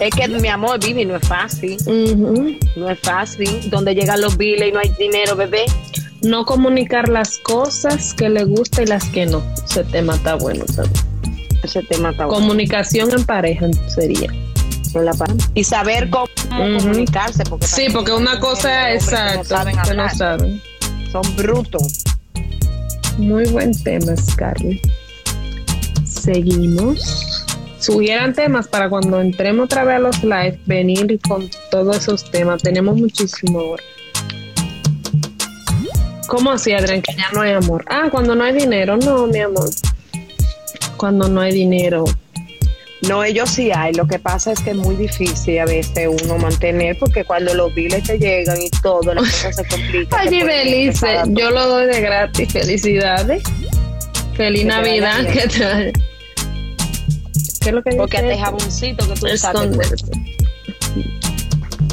Es que mi amor, Vivi, no es fácil. No es fácil. Donde llegan los biles y no hay dinero, bebé. No comunicar las cosas que le gusta y las que no. Ese tema está bueno también. Ese tema está bueno. Comunicación en pareja sería. Y saber cómo comunicarse. Porque sí, porque una cosa es exacto, que no saben. Son brutos. Muy buen tema, Scarlett. Seguimos sugieran temas para cuando entremos otra vez a los live, venir con todos esos temas. Tenemos muchísimo ahora. ¿Cómo así, Adrián? Que ya no hay amor. Ah, cuando no hay dinero. No, mi amor. Cuando no hay dinero. No, ellos sí hay. Lo que pasa es que es muy difícil a veces uno mantener, porque cuando los biles te llegan y todo, la cosa se complica. Ay, Belice, yo lo doy de gratis. Felicidades. Feliz Navidad. ¿Qué te... ¿Qué es lo que Porque te jaboncito que tú sabes.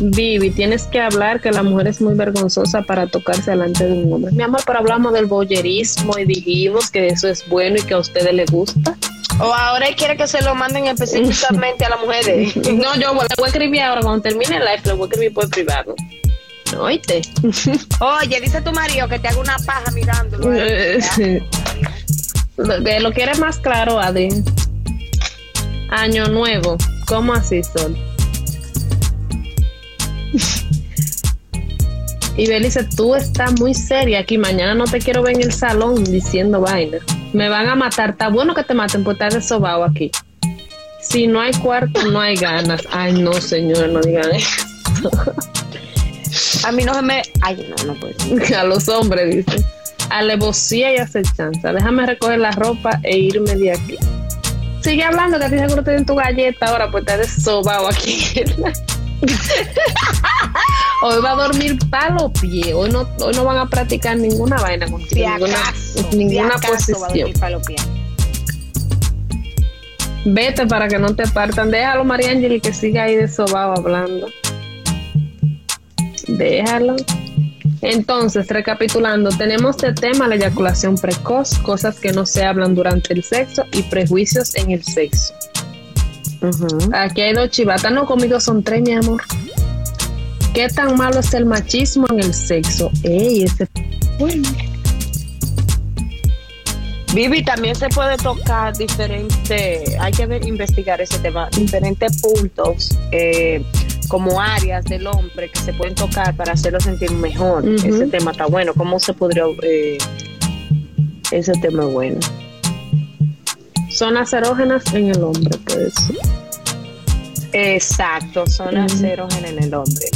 Vivi, tienes que hablar que la mujer es muy vergonzosa para tocarse delante de un hombre. Mi amor, pero hablamos del boyerismo y dijimos que eso es bueno y que a ustedes les gusta. O ahora quiere que se lo manden específicamente a las mujeres. no, yo voy, a escribir ahora, cuando termine el live, lo voy a escribir por privado. Oíste. Oye, dice tu marido que te haga una paja mirándolo. lo, lo quieres más claro, Adi. Año nuevo. ¿Cómo así, Sol? y Belice, tú estás muy seria aquí. Mañana no te quiero ver en el salón diciendo vaina. Me van a matar. Está bueno que te maten, pues estás desobado aquí. Si no hay cuarto, no hay ganas. Ay, no, señor, no digan eso. a mí no se me. Ay, no, no puedo. A los hombres, dice. Alevosía y acechanza. Déjame recoger la ropa e irme de aquí. Sigue hablando, que a ti seguro te den tu galleta ahora, pues estás desobado aquí. hoy va a dormir palo pie. Hoy no, hoy no van a practicar ninguna vaina contigo. ninguna, posición. Vete para que no te partan. Déjalo, María y que siga ahí de sobao hablando. Déjalo. Entonces, recapitulando, tenemos de tema la eyaculación precoz, cosas que no se hablan durante el sexo y prejuicios en el sexo. Aquí hay dos chivatas, no conmigo son tres, mi amor. ¿Qué tan malo es el machismo en el sexo? Ey, ese bueno. Vivi, también se puede tocar diferentes, hay que investigar ese tema, diferentes puntos, eh, como áreas del hombre que se pueden tocar para hacerlo sentir mejor. Ese tema está bueno. ¿Cómo se podría... Eh, ese tema es bueno. Zonas erógenas en el hombre, pues. Exacto, zonas erógenas en el hombre.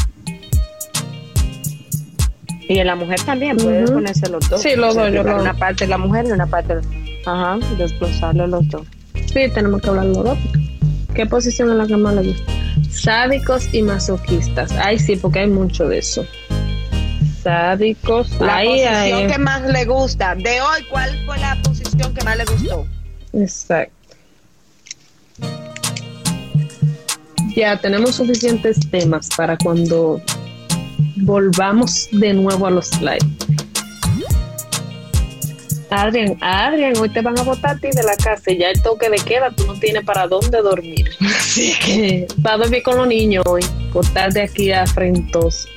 Y en la mujer también, puedes ponerse los dos. Sí, los dos. Una parte de la mujer y una parte de... Ajá, desglosarlo los dos. Sí, tenemos que hablar los dos. ¿Qué posición es la que más le gusta? Sádicos y masoquistas. Ay, sí, porque hay mucho de eso. Sádicos. La posición que más le gusta. De hoy, ¿cuál fue la posición que más le gustó? Exacto. Ya tenemos suficientes temas para cuando volvamos de nuevo a los slides. Adrián, Adrián, hoy te van a botar a ti de la casa y ya el toque de queda, tú no tienes para dónde dormir. Así que va a dormir con los niños hoy, por de aquí a Frentos.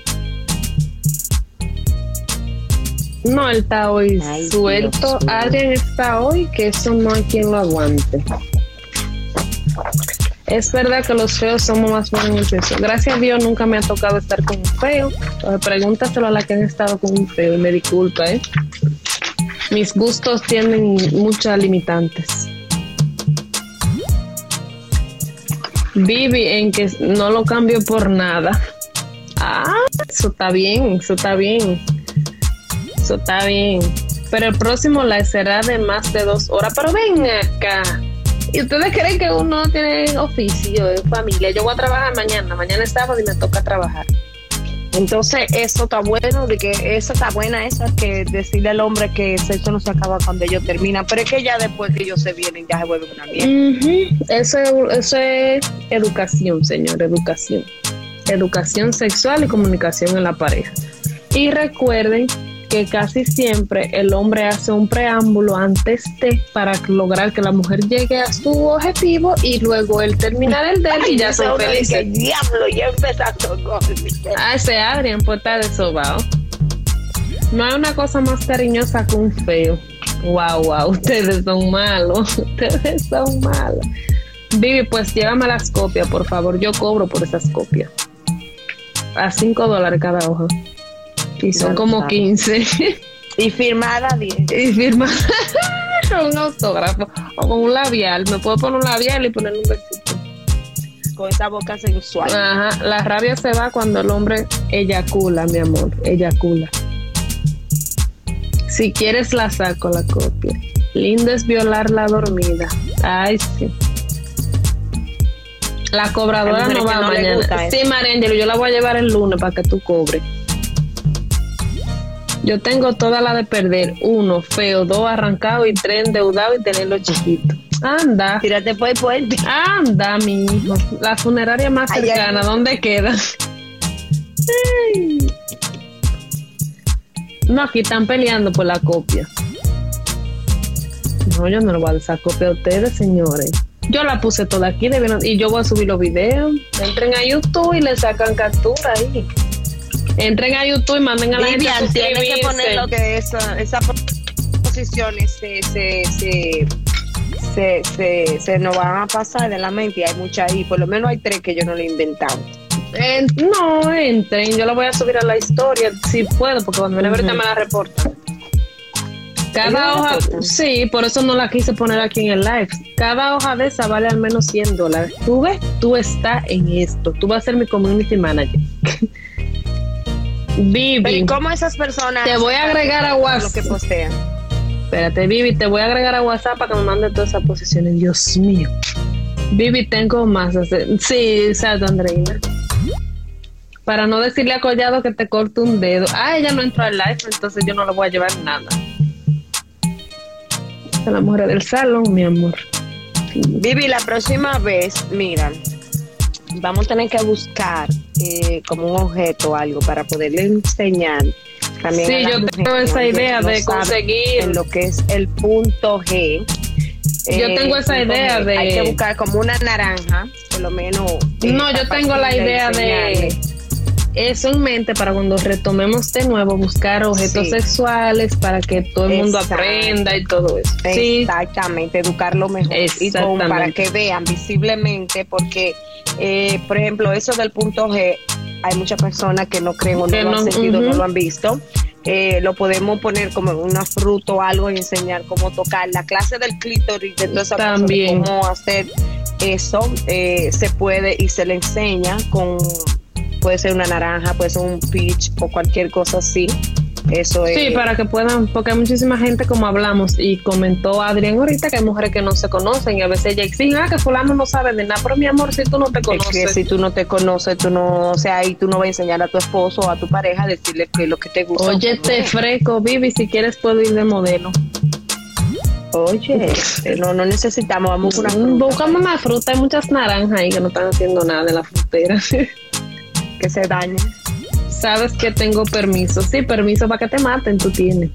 No, él está hoy suelto. Adrián está hoy, que eso no hay quien lo aguante. Es verdad que los feos somos más eso. Gracias a Dios nunca me ha tocado estar con un feo. pregúntaselo a la que han estado con un feo y me disculpa, ¿eh? Mis gustos tienen muchas limitantes. Vivi en que no lo cambio por nada. Ah, eso está bien, eso está bien. Eso está bien. Pero el próximo la será de más de dos horas. Pero ven acá. ¿Y ustedes creen que uno tiene oficio, familia? Yo voy a trabajar mañana. Mañana es sábado y me toca trabajar. Entonces, eso está bueno, de que eso está buena, esa que decirle al hombre que el sexo no se acaba cuando ellos terminan, pero es que ya después que ellos se vienen, ya se vuelven una mierda. eso, eso es educación, señor, educación. Educación sexual y comunicación en la pareja. Y recuerden que casi siempre el hombre hace un preámbulo antes de para lograr que la mujer llegue a su objetivo y luego él terminar el de él y ya son felices. diablo, ya empezando con Ah, ese Adrián pues está desobado. No hay una cosa más cariñosa que un feo. Wow, wow, ustedes son malos, ustedes son malos. Vivi, pues llévame las copias, por favor. Yo cobro por esas copias. A 5 dólares cada hoja. Y son como 15. Y firmada 10. Y firmada con un autógrafo o con un labial. Me puedo poner un labial y ponerle un besito. Con esa boca sensual. Ajá. La rabia se va cuando el hombre eyacula, mi amor. Eyacula. Si quieres la saco la copia. Linda es violar la dormida. Ay, sí. La cobradora no va mañana. Sí, Mariangelo, yo la voy a llevar el lunes para que tú cobres. Yo tengo toda la de perder. Uno, feo, dos, arrancado y tres, endeudado y tenerlo chiquito. Anda. Tírate por el puente. Anda, mi hijo. La funeraria más cercana, ¿dónde queda? No, aquí están peleando por la copia. No, yo no le voy a dar esa copia a ustedes, señores. Yo la puse toda aquí y yo voy a subir los videos. Entren a YouTube y le sacan captura ahí. Entren a YouTube y manden a la gente a tiene que poner lo que esa, esas posiciones se, se, se, se, se, se nos van a pasar de la mente y hay muchas ahí. Por lo menos hay tres que yo no le he inventado. no, entren. Yo lo voy a subir a la historia si puedo, porque cuando me ahorita me la reportan. Cada hoja, sí, por eso no la quise poner aquí en el live. Cada hoja de esa vale al menos 100 dólares. Tú ves, tú estás en esto. Tú vas a ser mi community manager. Vivi. ¿Y cómo esas personas? Te voy a agregar a WhatsApp. Lo que postean. Espérate, Vivi, te voy a agregar a WhatsApp para que me mande todas esas posiciones. Dios mío. Vivi, tengo más. Sí, exacto, Andreina. Para no decirle a Collado que te corte un dedo. Ah, ella no entró al live, entonces yo no le voy a llevar nada la mujer del salón, mi amor. Vivi, la próxima vez, mira, vamos a tener que buscar eh, como un objeto o algo para poderle enseñar también. Sí, yo tengo esa idea de conseguir lo que es el punto G. Yo tengo esa idea de. Hay que buscar como una naranja, por lo menos. No, yo tengo la idea de eso en mente para cuando retomemos de nuevo buscar objetos sexuales para que todo el mundo aprenda y todo eso. Exactamente, educarlo mejor y para que vean visiblemente porque, eh, por ejemplo, eso del punto G, hay muchas personas que no creen o no lo han sentido, no lo han visto. Eh, lo podemos poner como una fruta o algo y enseñar cómo tocar la clase del clítoris de toda esa También. cómo hacer eso eh, se puede y se le enseña con puede ser una naranja, puede ser un peach o cualquier cosa así. Eso es. Sí, para que puedan, porque hay muchísima gente, como hablamos, y comentó Adrián ahorita que hay mujeres que no se conocen y a veces ella exigen, ah, que fulano no sabe de nada, pero mi amor, si tú no te conoces. Es que si tú no te conoces, tú no, o sea, ahí tú no vas a enseñar a tu esposo o a tu pareja a decirle que lo que te gusta. Oye, te fresco, Vivi, si quieres puedo ir de modelo. Oye, no, no necesitamos, vamos una mm, Buscamos una fruta, hay muchas naranjas ahí que no están haciendo nada de la frutera. que se dañe. Sabes que tengo permiso. Sí, permiso para que te maten, tú tienes.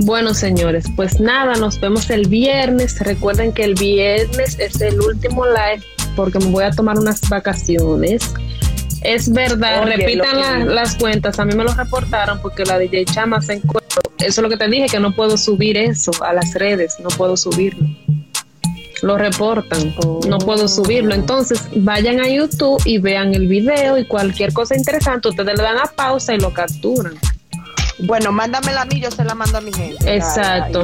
Bueno, señores, pues nada, nos vemos el viernes. Recuerden que el viernes es el último live porque me voy a tomar unas vacaciones. Es verdad, repitan las cuentas. A mí me lo reportaron porque la DJ Chama se encuentra. Eso es lo que te dije, que no puedo subir eso a las redes, no puedo subirlo lo reportan, no puedo subirlo. Entonces, vayan a YouTube y vean el video y cualquier cosa interesante, ustedes le dan a pausa y lo capturan. Bueno, mándamela a mí, yo se la mando a mi gente. Exacto.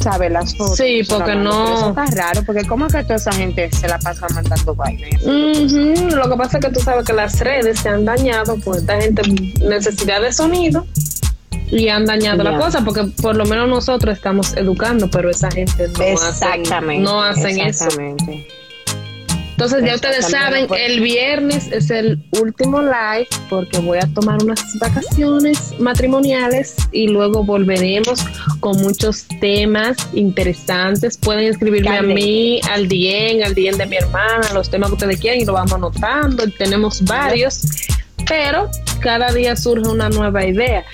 ¿Sabe las fotos? Sí, porque no. Eso está raro, porque ¿cómo es que toda esa gente se la pasa mandando vainas? Lo que pasa es que tú sabes que las redes se han dañado por esta gente necesidad de sonido y han dañado la cosa porque por lo menos nosotros estamos educando, pero esa gente no hacen, no hacen eso. Entonces ya ustedes saben, el viernes es el último live porque voy a tomar unas vacaciones matrimoniales y luego volveremos con muchos temas interesantes. Pueden escribirme a mí, al DIEN, al DIEN de mi hermana, los temas que ustedes quieran y lo vamos anotando. Tenemos varios pero cada día surge una nueva idea.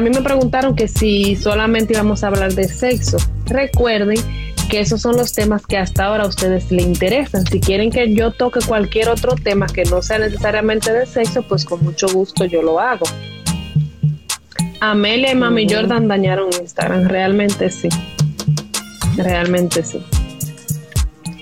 Mí me preguntaron que si solamente íbamos a hablar de sexo. Recuerden que esos son los temas que hasta ahora a ustedes les interesan. Si quieren que yo toque cualquier otro tema que no sea necesariamente de sexo, pues con mucho gusto yo lo hago. Amelia y Mami Jordan dañaron Instagram, realmente sí. Realmente sí.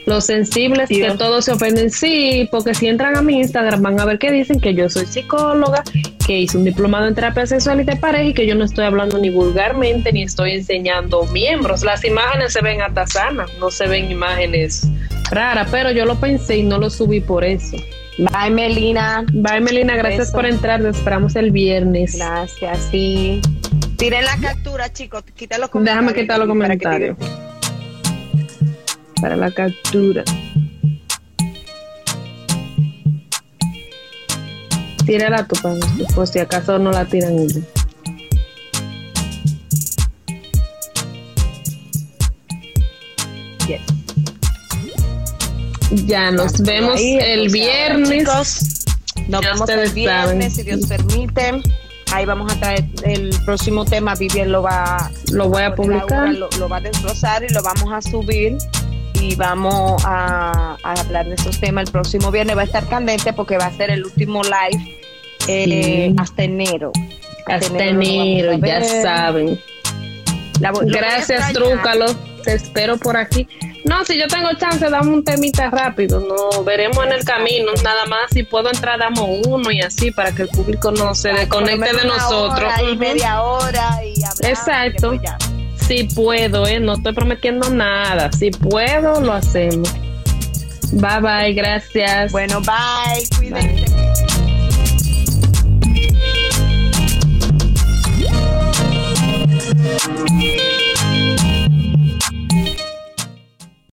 Los sensibles que todos se ofenden, sí, porque si entran a mi Instagram van a ver que dicen que yo soy psicóloga, que hice un diplomado en terapia sexual y de pareja y que yo no estoy hablando ni vulgarmente ni estoy enseñando miembros. Las imágenes se ven hasta sanas, no se ven imágenes raras, pero yo lo pensé y no lo subí por eso. Bye Melina. Bye Melina, gracias por entrar, te esperamos el viernes. Gracias, sí. Tiren la captura, chicos, quita los comentarios. Déjame quitar los comentarios para la captura. Tira la topa, por si acaso no la tiran ellos. Yes. Ya nos vemos el viernes. Nos ya vemos el viernes, saben. si Dios permite. Ahí vamos a traer el próximo tema. Vivian lo va, lo voy a publicar, lo, va a desglosar y lo vamos a subir y vamos a, hablar de esos temas. El próximo viernes va a estar candente porque va a ser el último live eh, hasta enero. Hasta, enero, ya saben. Gracias, Trúcalo. Te espero por aquí. No, si yo tengo chance, dame un temita rápido. No, veremos en el camino. Nada más, si puedo entrar, damos uno y así para que el público no se desconecte de nosotros. y media hora y Exacto. Sí puedo, ¿eh? No estoy prometiendo nada. Si puedo, lo hacemos. Bye, bye. Gracias. Bueno, bye. Cuídense.